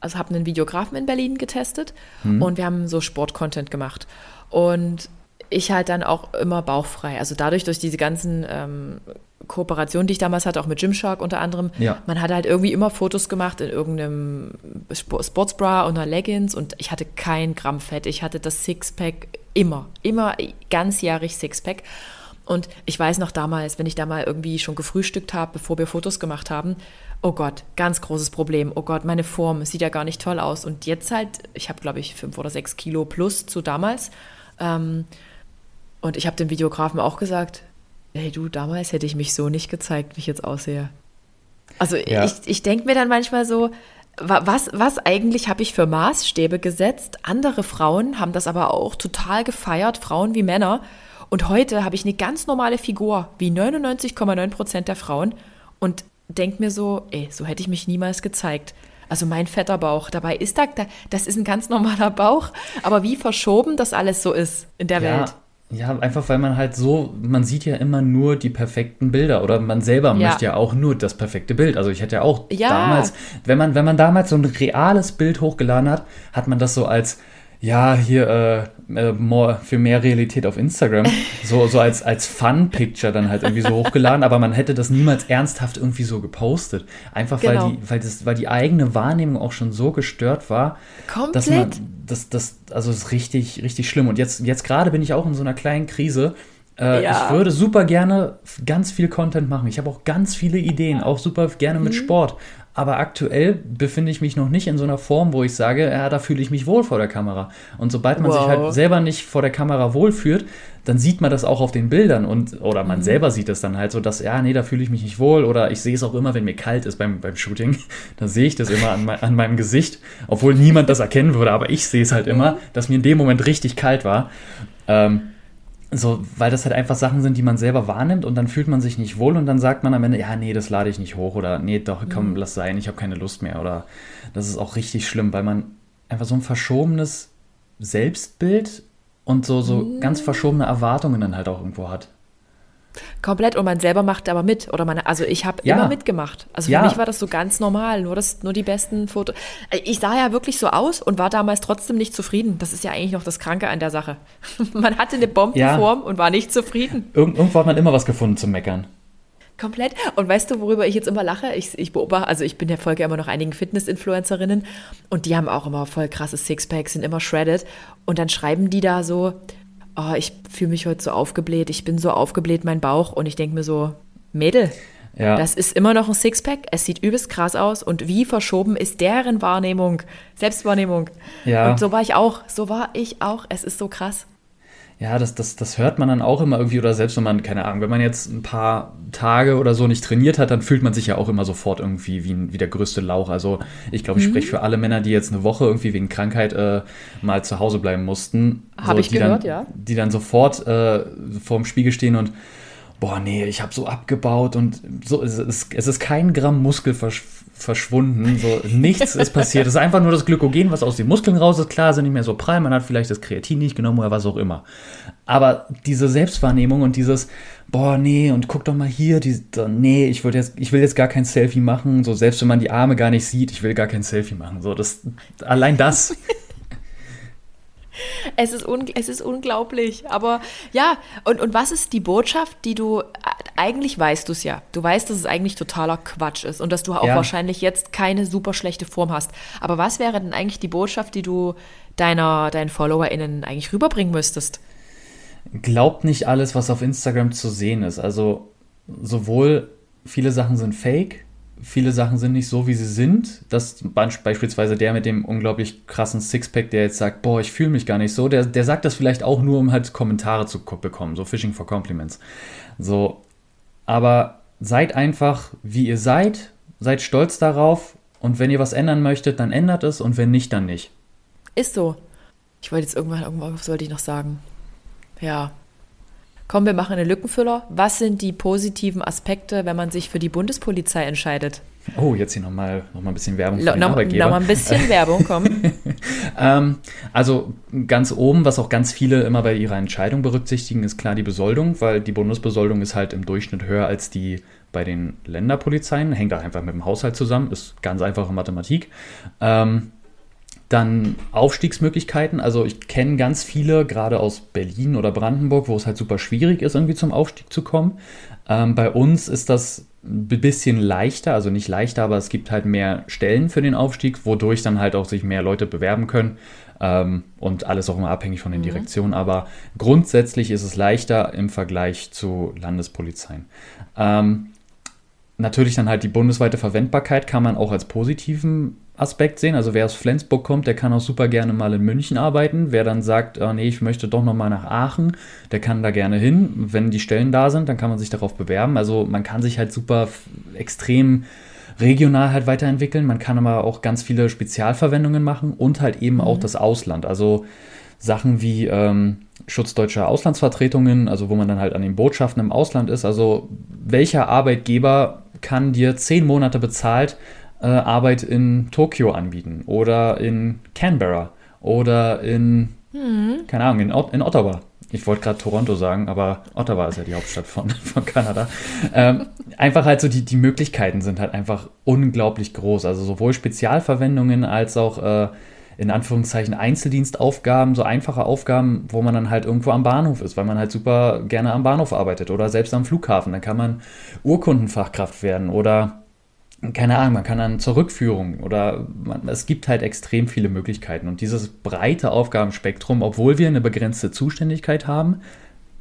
also habe einen Videografen in Berlin getestet hm. und wir haben so Sport-Content gemacht. Und ich halt dann auch immer bauchfrei. Also dadurch, durch diese ganzen ähm, Kooperationen, die ich damals hatte, auch mit Gymshark unter anderem, ja. man hat halt irgendwie immer Fotos gemacht in irgendeinem Sportsbra und einer Leggings und ich hatte kein Gramm Fett. Ich hatte das Sixpack immer, immer ganzjährig Sixpack. Und ich weiß noch damals, wenn ich da mal irgendwie schon gefrühstückt habe, bevor wir Fotos gemacht haben, oh Gott, ganz großes Problem. Oh Gott, meine Form sieht ja gar nicht toll aus. Und jetzt halt, ich habe glaube ich fünf oder sechs Kilo plus zu damals. Ähm, und ich habe dem Videografen auch gesagt, hey du, damals hätte ich mich so nicht gezeigt, wie ich jetzt aussehe. Also ja. ich, ich denke mir dann manchmal so, was, was eigentlich habe ich für Maßstäbe gesetzt? Andere Frauen haben das aber auch total gefeiert, Frauen wie Männer. Und heute habe ich eine ganz normale Figur, wie 99,9 Prozent der Frauen. Und denke mir so, ey, so hätte ich mich niemals gezeigt. Also mein fetter Bauch. Dabei ist da, das ist ein ganz normaler Bauch. Aber wie verschoben das alles so ist in der ja. Welt. Ja, einfach weil man halt so, man sieht ja immer nur die perfekten Bilder oder man selber ja. möchte ja auch nur das perfekte Bild. Also ich hätte ja auch ja. damals, wenn man, wenn man damals so ein reales Bild hochgeladen hat, hat man das so als, ja, hier äh, äh, more, für mehr Realität auf Instagram, so, so als, als Fun-Picture dann halt irgendwie so hochgeladen, aber man hätte das niemals ernsthaft irgendwie so gepostet. Einfach genau. weil, die, weil, das, weil die eigene Wahrnehmung auch schon so gestört war, Komplett. dass man, das, das, also ist richtig, richtig schlimm. Und jetzt, jetzt gerade bin ich auch in so einer kleinen Krise. Äh, ja. Ich würde super gerne ganz viel Content machen. Ich habe auch ganz viele Ideen, auch super gerne mit mhm. Sport. Aber aktuell befinde ich mich noch nicht in so einer Form, wo ich sage, ja, da fühle ich mich wohl vor der Kamera. Und sobald man wow. sich halt selber nicht vor der Kamera wohlfühlt, dann sieht man das auch auf den Bildern und oder man mhm. selber sieht es dann halt so, dass, ja, nee, da fühle ich mich nicht wohl. Oder ich sehe es auch immer, wenn mir kalt ist beim, beim Shooting. Da sehe ich das immer an, an meinem Gesicht, obwohl niemand das erkennen würde, aber ich sehe es halt immer, mhm. dass mir in dem Moment richtig kalt war. Ähm, so, weil das halt einfach Sachen sind, die man selber wahrnimmt und dann fühlt man sich nicht wohl und dann sagt man am Ende, ja, nee, das lade ich nicht hoch oder nee, doch, komm, mhm. lass sein, ich habe keine Lust mehr oder das ist auch richtig schlimm, weil man einfach so ein verschobenes Selbstbild und so, so mhm. ganz verschobene Erwartungen dann halt auch irgendwo hat. Komplett und man selber macht aber mit oder man also ich habe ja. immer mitgemacht. Also für ja. mich war das so ganz normal, nur das nur die besten Fotos. Ich sah ja wirklich so aus und war damals trotzdem nicht zufrieden. Das ist ja eigentlich noch das Kranke an der Sache. man hatte eine Bombenform ja. und war nicht zufrieden. Irgend, irgendwo hat man immer was gefunden zum meckern. Komplett. Und weißt du, worüber ich jetzt immer lache? Ich, ich beobachte, also ich bin ja folge immer noch einigen Fitness-Influencerinnen und die haben auch immer voll krasses Sixpacks, sind immer shredded. Und dann schreiben die da so, oh, ich fühle mich heute so aufgebläht, ich bin so aufgebläht, mein Bauch. Und ich denke mir so, Mädel, ja. das ist immer noch ein Sixpack, es sieht übelst krass aus. Und wie verschoben ist deren Wahrnehmung, Selbstwahrnehmung? Ja. Und so war ich auch, so war ich auch. Es ist so krass ja, das, das, das hört man dann auch immer irgendwie, oder selbst wenn man, keine Ahnung, wenn man jetzt ein paar Tage oder so nicht trainiert hat, dann fühlt man sich ja auch immer sofort irgendwie wie, wie der größte Lauch. Also ich glaube, ich mhm. spreche für alle Männer, die jetzt eine Woche irgendwie wegen Krankheit äh, mal zu Hause bleiben mussten. Habe so, ich gehört, dann, ja. Die dann sofort äh, vor dem Spiegel stehen und boah, nee, ich habe so abgebaut und so, es ist, es ist kein Gramm Muskel verschwunden, so nichts ist passiert. Es ist einfach nur das Glykogen, was aus den Muskeln raus ist. Klar, sind nicht mehr so prall, man hat vielleicht das Kreatin nicht genommen oder was auch immer. Aber diese Selbstwahrnehmung und dieses, boah, nee, und guck doch mal hier, die, nee, ich, jetzt, ich will jetzt gar kein Selfie machen, so selbst wenn man die Arme gar nicht sieht, ich will gar kein Selfie machen. So, das, allein das Es ist, es ist unglaublich. Aber ja, und, und was ist die Botschaft, die du, eigentlich weißt du es ja. Du weißt, dass es eigentlich totaler Quatsch ist und dass du auch ja. wahrscheinlich jetzt keine super schlechte Form hast. Aber was wäre denn eigentlich die Botschaft, die du deiner, deinen FollowerInnen eigentlich rüberbringen müsstest? Glaubt nicht alles, was auf Instagram zu sehen ist. Also sowohl viele Sachen sind fake, viele Sachen sind nicht so, wie sie sind. Das beispielsweise der mit dem unglaublich krassen Sixpack, der jetzt sagt, boah, ich fühle mich gar nicht so, der, der sagt das vielleicht auch nur, um halt Kommentare zu bekommen, so Fishing for Compliments. So, aber seid einfach, wie ihr seid, seid stolz darauf und wenn ihr was ändern möchtet, dann ändert es und wenn nicht, dann nicht. Ist so. Ich wollte jetzt irgendwann, irgendwas sollte ich noch sagen. Ja, Komm, wir machen einen Lückenfüller. Was sind die positiven Aspekte, wenn man sich für die Bundespolizei entscheidet? Oh, jetzt hier nochmal noch mal ein bisschen Werbung für den no, Arbeitgeber. Nochmal ein bisschen Werbung, komm. ähm, also ganz oben, was auch ganz viele immer bei ihrer Entscheidung berücksichtigen, ist klar die Besoldung, weil die Bundesbesoldung ist halt im Durchschnitt höher als die bei den Länderpolizeien. Hängt da einfach mit dem Haushalt zusammen, ist ganz einfache Mathematik. Ähm, dann Aufstiegsmöglichkeiten. Also ich kenne ganz viele, gerade aus Berlin oder Brandenburg, wo es halt super schwierig ist, irgendwie zum Aufstieg zu kommen. Ähm, bei uns ist das ein bisschen leichter, also nicht leichter, aber es gibt halt mehr Stellen für den Aufstieg, wodurch dann halt auch sich mehr Leute bewerben können. Ähm, und alles auch immer abhängig von den mhm. Direktionen. Aber grundsätzlich ist es leichter im Vergleich zu Landespolizeien. Ähm, natürlich dann halt die bundesweite Verwendbarkeit kann man auch als positiven Aspekt sehen. Also wer aus Flensburg kommt, der kann auch super gerne mal in München arbeiten. Wer dann sagt, oh nee, ich möchte doch noch mal nach Aachen, der kann da gerne hin. Wenn die Stellen da sind, dann kann man sich darauf bewerben. Also man kann sich halt super extrem regional halt weiterentwickeln. Man kann aber auch ganz viele Spezialverwendungen machen und halt eben mhm. auch das Ausland. Also Sachen wie ähm, Schutz deutscher Auslandsvertretungen, also wo man dann halt an den Botschaften im Ausland ist. Also welcher Arbeitgeber kann dir zehn Monate bezahlt äh, Arbeit in Tokio anbieten oder in Canberra oder in, mhm. keine Ahnung, in, in Ottawa. ich wollte gerade Toronto sagen, aber Ottawa ist ja die Hauptstadt von, von Kanada. Ähm, einfach halt so, die, die Möglichkeiten sind halt einfach unglaublich groß. Also sowohl Spezialverwendungen als auch äh, in Anführungszeichen Einzeldienstaufgaben, so einfache Aufgaben, wo man dann halt irgendwo am Bahnhof ist, weil man halt super gerne am Bahnhof arbeitet oder selbst am Flughafen. Dann kann man Urkundenfachkraft werden oder keine Ahnung, man kann dann zur Rückführung oder man, es gibt halt extrem viele Möglichkeiten. Und dieses breite Aufgabenspektrum, obwohl wir eine begrenzte Zuständigkeit haben,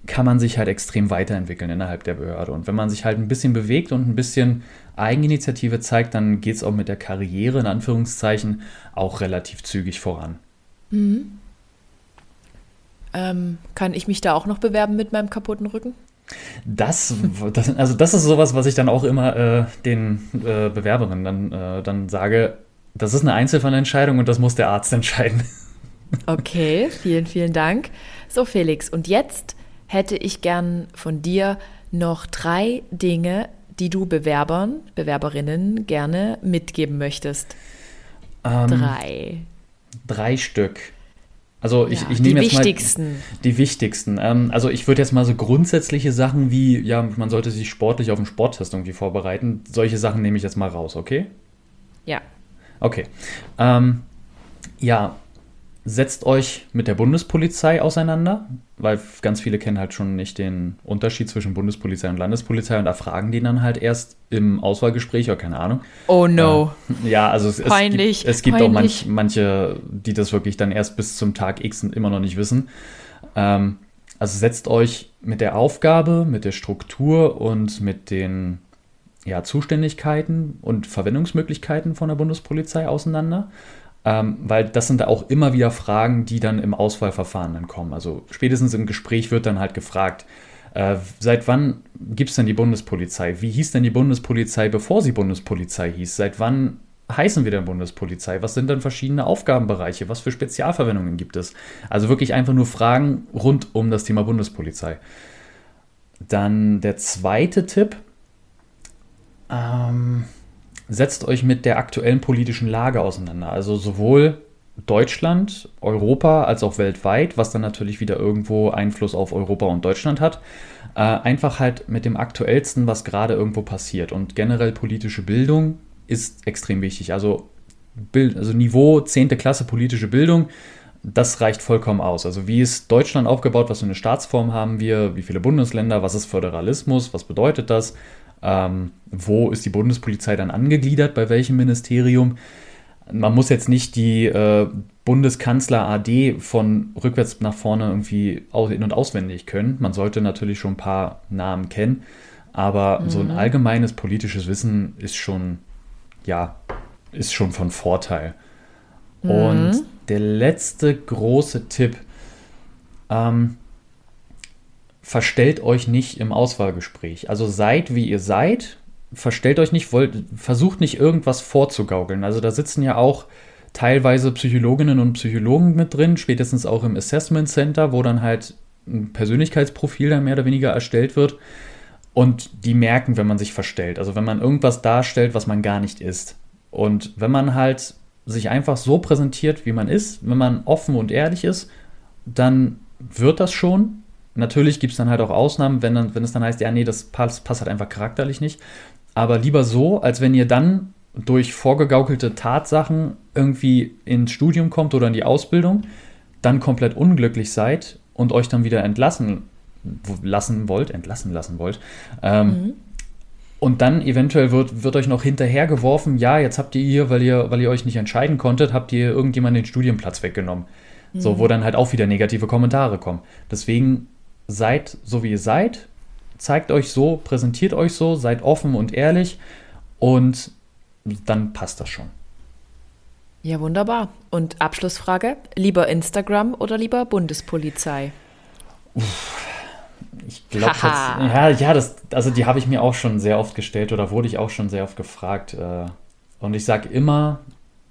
kann man sich halt extrem weiterentwickeln innerhalb der Behörde. Und wenn man sich halt ein bisschen bewegt und ein bisschen Eigeninitiative zeigt, dann geht es auch mit der Karriere in Anführungszeichen auch relativ zügig voran. Mhm. Ähm, kann ich mich da auch noch bewerben mit meinem kaputten Rücken? Das, das, also das ist sowas, was ich dann auch immer äh, den äh, Bewerberinnen dann, äh, dann sage, das ist eine Einzelfallentscheidung und das muss der Arzt entscheiden. Okay, vielen, vielen Dank. So, Felix, und jetzt hätte ich gern von dir noch drei Dinge, die du Bewerbern, Bewerberinnen gerne mitgeben möchtest. Ähm, drei. Drei Stück. Also ich, ja, ich nehme jetzt wichtigsten. mal die wichtigsten. Ähm, also ich würde jetzt mal so grundsätzliche Sachen wie, ja, man sollte sich sportlich auf einen Sporttest irgendwie vorbereiten. Solche Sachen nehme ich jetzt mal raus, okay? Ja. Okay. Ähm, ja, setzt euch mit der Bundespolizei auseinander, weil ganz viele kennen halt schon nicht den Unterschied zwischen Bundespolizei und Landespolizei und da fragen die dann halt erst im Auswahlgespräch oder keine Ahnung. Oh no. Äh, ja, also es, peinlich, es gibt, es gibt auch manch, manche, die das wirklich dann erst bis zum Tag X immer noch nicht wissen. Ähm, also setzt euch mit der Aufgabe, mit der Struktur und mit den ja, Zuständigkeiten und Verwendungsmöglichkeiten von der Bundespolizei auseinander ähm, weil das sind auch immer wieder Fragen, die dann im Auswahlverfahren dann kommen. Also spätestens im Gespräch wird dann halt gefragt, äh, seit wann gibt es denn die Bundespolizei? Wie hieß denn die Bundespolizei, bevor sie Bundespolizei hieß? Seit wann heißen wir denn Bundespolizei? Was sind denn verschiedene Aufgabenbereiche? Was für Spezialverwendungen gibt es? Also wirklich einfach nur Fragen rund um das Thema Bundespolizei. Dann der zweite Tipp. Ähm, setzt euch mit der aktuellen politischen Lage auseinander. Also sowohl Deutschland, Europa als auch weltweit, was dann natürlich wieder irgendwo Einfluss auf Europa und Deutschland hat. Äh, einfach halt mit dem aktuellsten, was gerade irgendwo passiert. Und generell politische Bildung ist extrem wichtig. Also, Bild, also Niveau 10. Klasse politische Bildung, das reicht vollkommen aus. Also wie ist Deutschland aufgebaut, was für eine Staatsform haben wir, wie viele Bundesländer, was ist Föderalismus, was bedeutet das, ähm, wo ist die Bundespolizei dann angegliedert, bei welchem Ministerium. Man muss jetzt nicht die äh, Bundeskanzler AD von rückwärts nach vorne irgendwie in- und auswendig können. Man sollte natürlich schon ein paar Namen kennen, aber mhm. so ein mhm. allgemeines politisches Wissen ist schon, ja, ist schon von Vorteil. Mhm. Und der letzte große Tipp, ähm, verstellt euch nicht im Auswahlgespräch. Also seid wie ihr seid, verstellt euch nicht, wollt, versucht nicht irgendwas vorzugaukeln. Also da sitzen ja auch teilweise Psychologinnen und Psychologen mit drin, spätestens auch im Assessment Center, wo dann halt ein Persönlichkeitsprofil dann mehr oder weniger erstellt wird. Und die merken, wenn man sich verstellt. Also wenn man irgendwas darstellt, was man gar nicht ist. Und wenn man halt sich einfach so präsentiert, wie man ist, wenn man offen und ehrlich ist, dann wird das schon. Natürlich gibt es dann halt auch Ausnahmen, wenn, dann, wenn es dann heißt, ja, nee, das passt, passt halt einfach charakterlich nicht. Aber lieber so, als wenn ihr dann durch vorgegaukelte Tatsachen irgendwie ins Studium kommt oder in die Ausbildung, dann komplett unglücklich seid und euch dann wieder entlassen lassen wollt, entlassen lassen wollt. Ähm, mhm. Und dann eventuell wird, wird euch noch hinterhergeworfen, ja, jetzt habt ihr hier, weil ihr, weil ihr euch nicht entscheiden konntet, habt ihr irgendjemand den Studienplatz weggenommen. Mhm. So, wo dann halt auch wieder negative Kommentare kommen. Deswegen seid so wie ihr seid, zeigt euch so, präsentiert euch so, seid offen und ehrlich und dann passt das schon. Ja, wunderbar. Und Abschlussfrage: Lieber Instagram oder lieber Bundespolizei? Ich glaube, ja, ja, das, also die habe ich mir auch schon sehr oft gestellt oder wurde ich auch schon sehr oft gefragt. Äh, und ich sage immer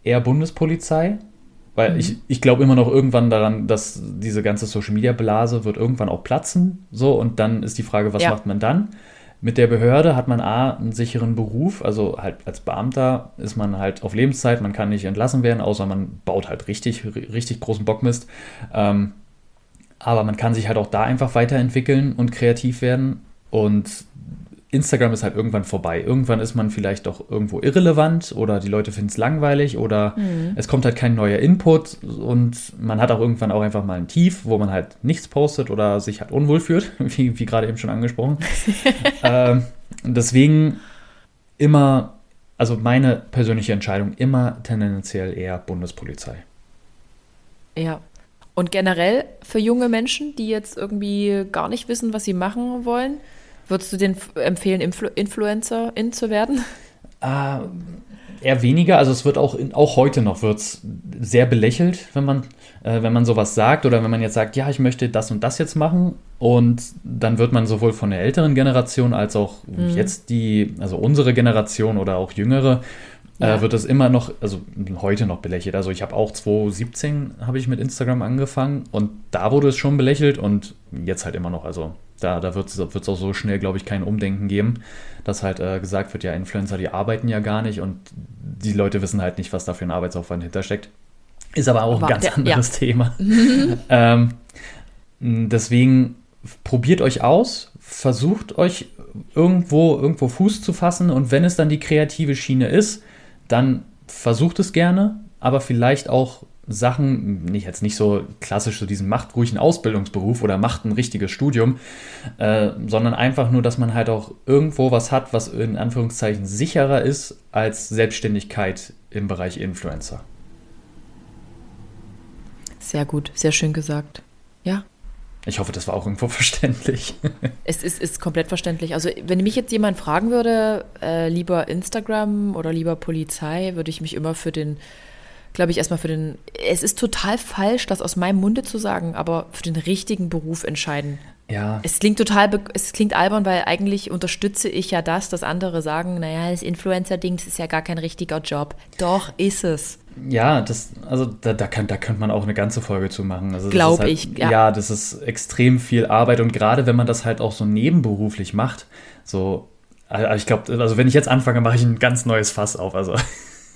eher Bundespolizei, weil mhm. ich, ich glaube immer noch irgendwann daran, dass diese ganze Social Media Blase wird irgendwann auch platzen. So, und dann ist die Frage, was ja. macht man dann? Mit der Behörde hat man A, einen sicheren Beruf, also halt als Beamter ist man halt auf Lebenszeit, man kann nicht entlassen werden, außer man baut halt richtig, richtig großen Bockmist. Ähm, Aber man kann sich halt auch da einfach weiterentwickeln und kreativ werden. Und Instagram ist halt irgendwann vorbei. Irgendwann ist man vielleicht doch irgendwo irrelevant oder die Leute finden es langweilig oder mhm. es kommt halt kein neuer Input und man hat auch irgendwann auch einfach mal ein Tief, wo man halt nichts postet oder sich halt unwohl fühlt, wie, wie gerade eben schon angesprochen. ähm, deswegen immer, also meine persönliche Entscheidung, immer tendenziell eher Bundespolizei. Ja. Und generell für junge Menschen, die jetzt irgendwie gar nicht wissen, was sie machen wollen, Würdest du den empfehlen, Influ Influencerin zu werden? Äh, eher weniger. Also es wird auch, auch heute noch wird's sehr belächelt, wenn man, äh, wenn man sowas sagt oder wenn man jetzt sagt, ja, ich möchte das und das jetzt machen. Und dann wird man sowohl von der älteren Generation als auch mhm. jetzt die, also unsere Generation oder auch jüngere, äh, ja. äh, wird das immer noch, also heute noch belächelt. Also ich habe auch 2017 habe ich mit Instagram angefangen und da wurde es schon belächelt und jetzt halt immer noch. Also da, da wird es auch so schnell, glaube ich, kein Umdenken geben, dass halt äh, gesagt wird, ja, Influencer, die arbeiten ja gar nicht und die Leute wissen halt nicht, was da für ein Arbeitsaufwand hintersteckt. Ist aber auch aber ein ganz der, anderes ja. Thema. ähm, deswegen probiert euch aus, versucht euch irgendwo, irgendwo Fuß zu fassen und wenn es dann die kreative Schiene ist, dann versucht es gerne, aber vielleicht auch Sachen, nicht jetzt nicht so klassisch so diesen macht ruhig einen Ausbildungsberuf oder macht ein richtiges Studium, äh, sondern einfach nur, dass man halt auch irgendwo was hat, was in Anführungszeichen sicherer ist als Selbstständigkeit im Bereich Influencer. Sehr gut, sehr schön gesagt. Ja. Ich hoffe, das war auch irgendwo verständlich. es ist, ist komplett verständlich. Also, wenn mich jetzt jemand fragen würde, äh, lieber Instagram oder lieber Polizei, würde ich mich immer für den glaube ich, erstmal für den. Es ist total falsch, das aus meinem Munde zu sagen, aber für den richtigen Beruf entscheiden. Ja. Es klingt total, es klingt albern, weil eigentlich unterstütze ich ja das, dass andere sagen, naja, das Influencer-Ding, das ist ja gar kein richtiger Job. Doch, ist es. Ja, das, also da, da, kann, da könnte man auch eine ganze Folge zu machen. Also Glaube halt, ich, ja. Ja, das ist extrem viel Arbeit und gerade wenn man das halt auch so nebenberuflich macht, so, also ich glaube, also wenn ich jetzt anfange, mache ich ein ganz neues Fass auf. Also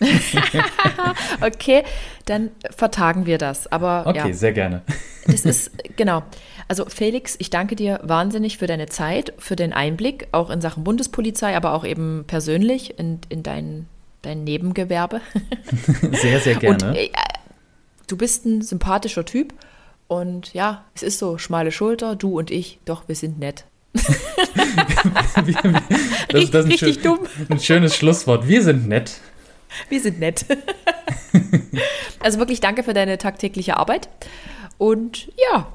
okay, dann vertagen wir das. Aber okay, ja. sehr gerne. das ist genau. Also Felix, ich danke dir wahnsinnig für deine Zeit, für den Einblick, auch in Sachen Bundespolizei, aber auch eben persönlich in, in dein, dein Nebengewerbe. sehr, sehr gerne. Und, äh, du bist ein sympathischer Typ und ja, es ist so, schmale Schulter, du und ich, doch, wir sind nett. das, das ist ein, schön, ein schönes Schlusswort. Wir sind nett. Wir sind nett. also wirklich danke für deine tagtägliche Arbeit. Und ja,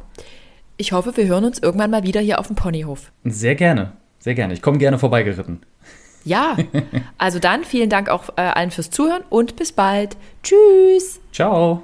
ich hoffe, wir hören uns irgendwann mal wieder hier auf dem Ponyhof. Sehr gerne, sehr gerne. Ich komme gerne vorbeigeritten. Ja, also dann vielen Dank auch äh, allen fürs Zuhören und bis bald. Tschüss. Ciao.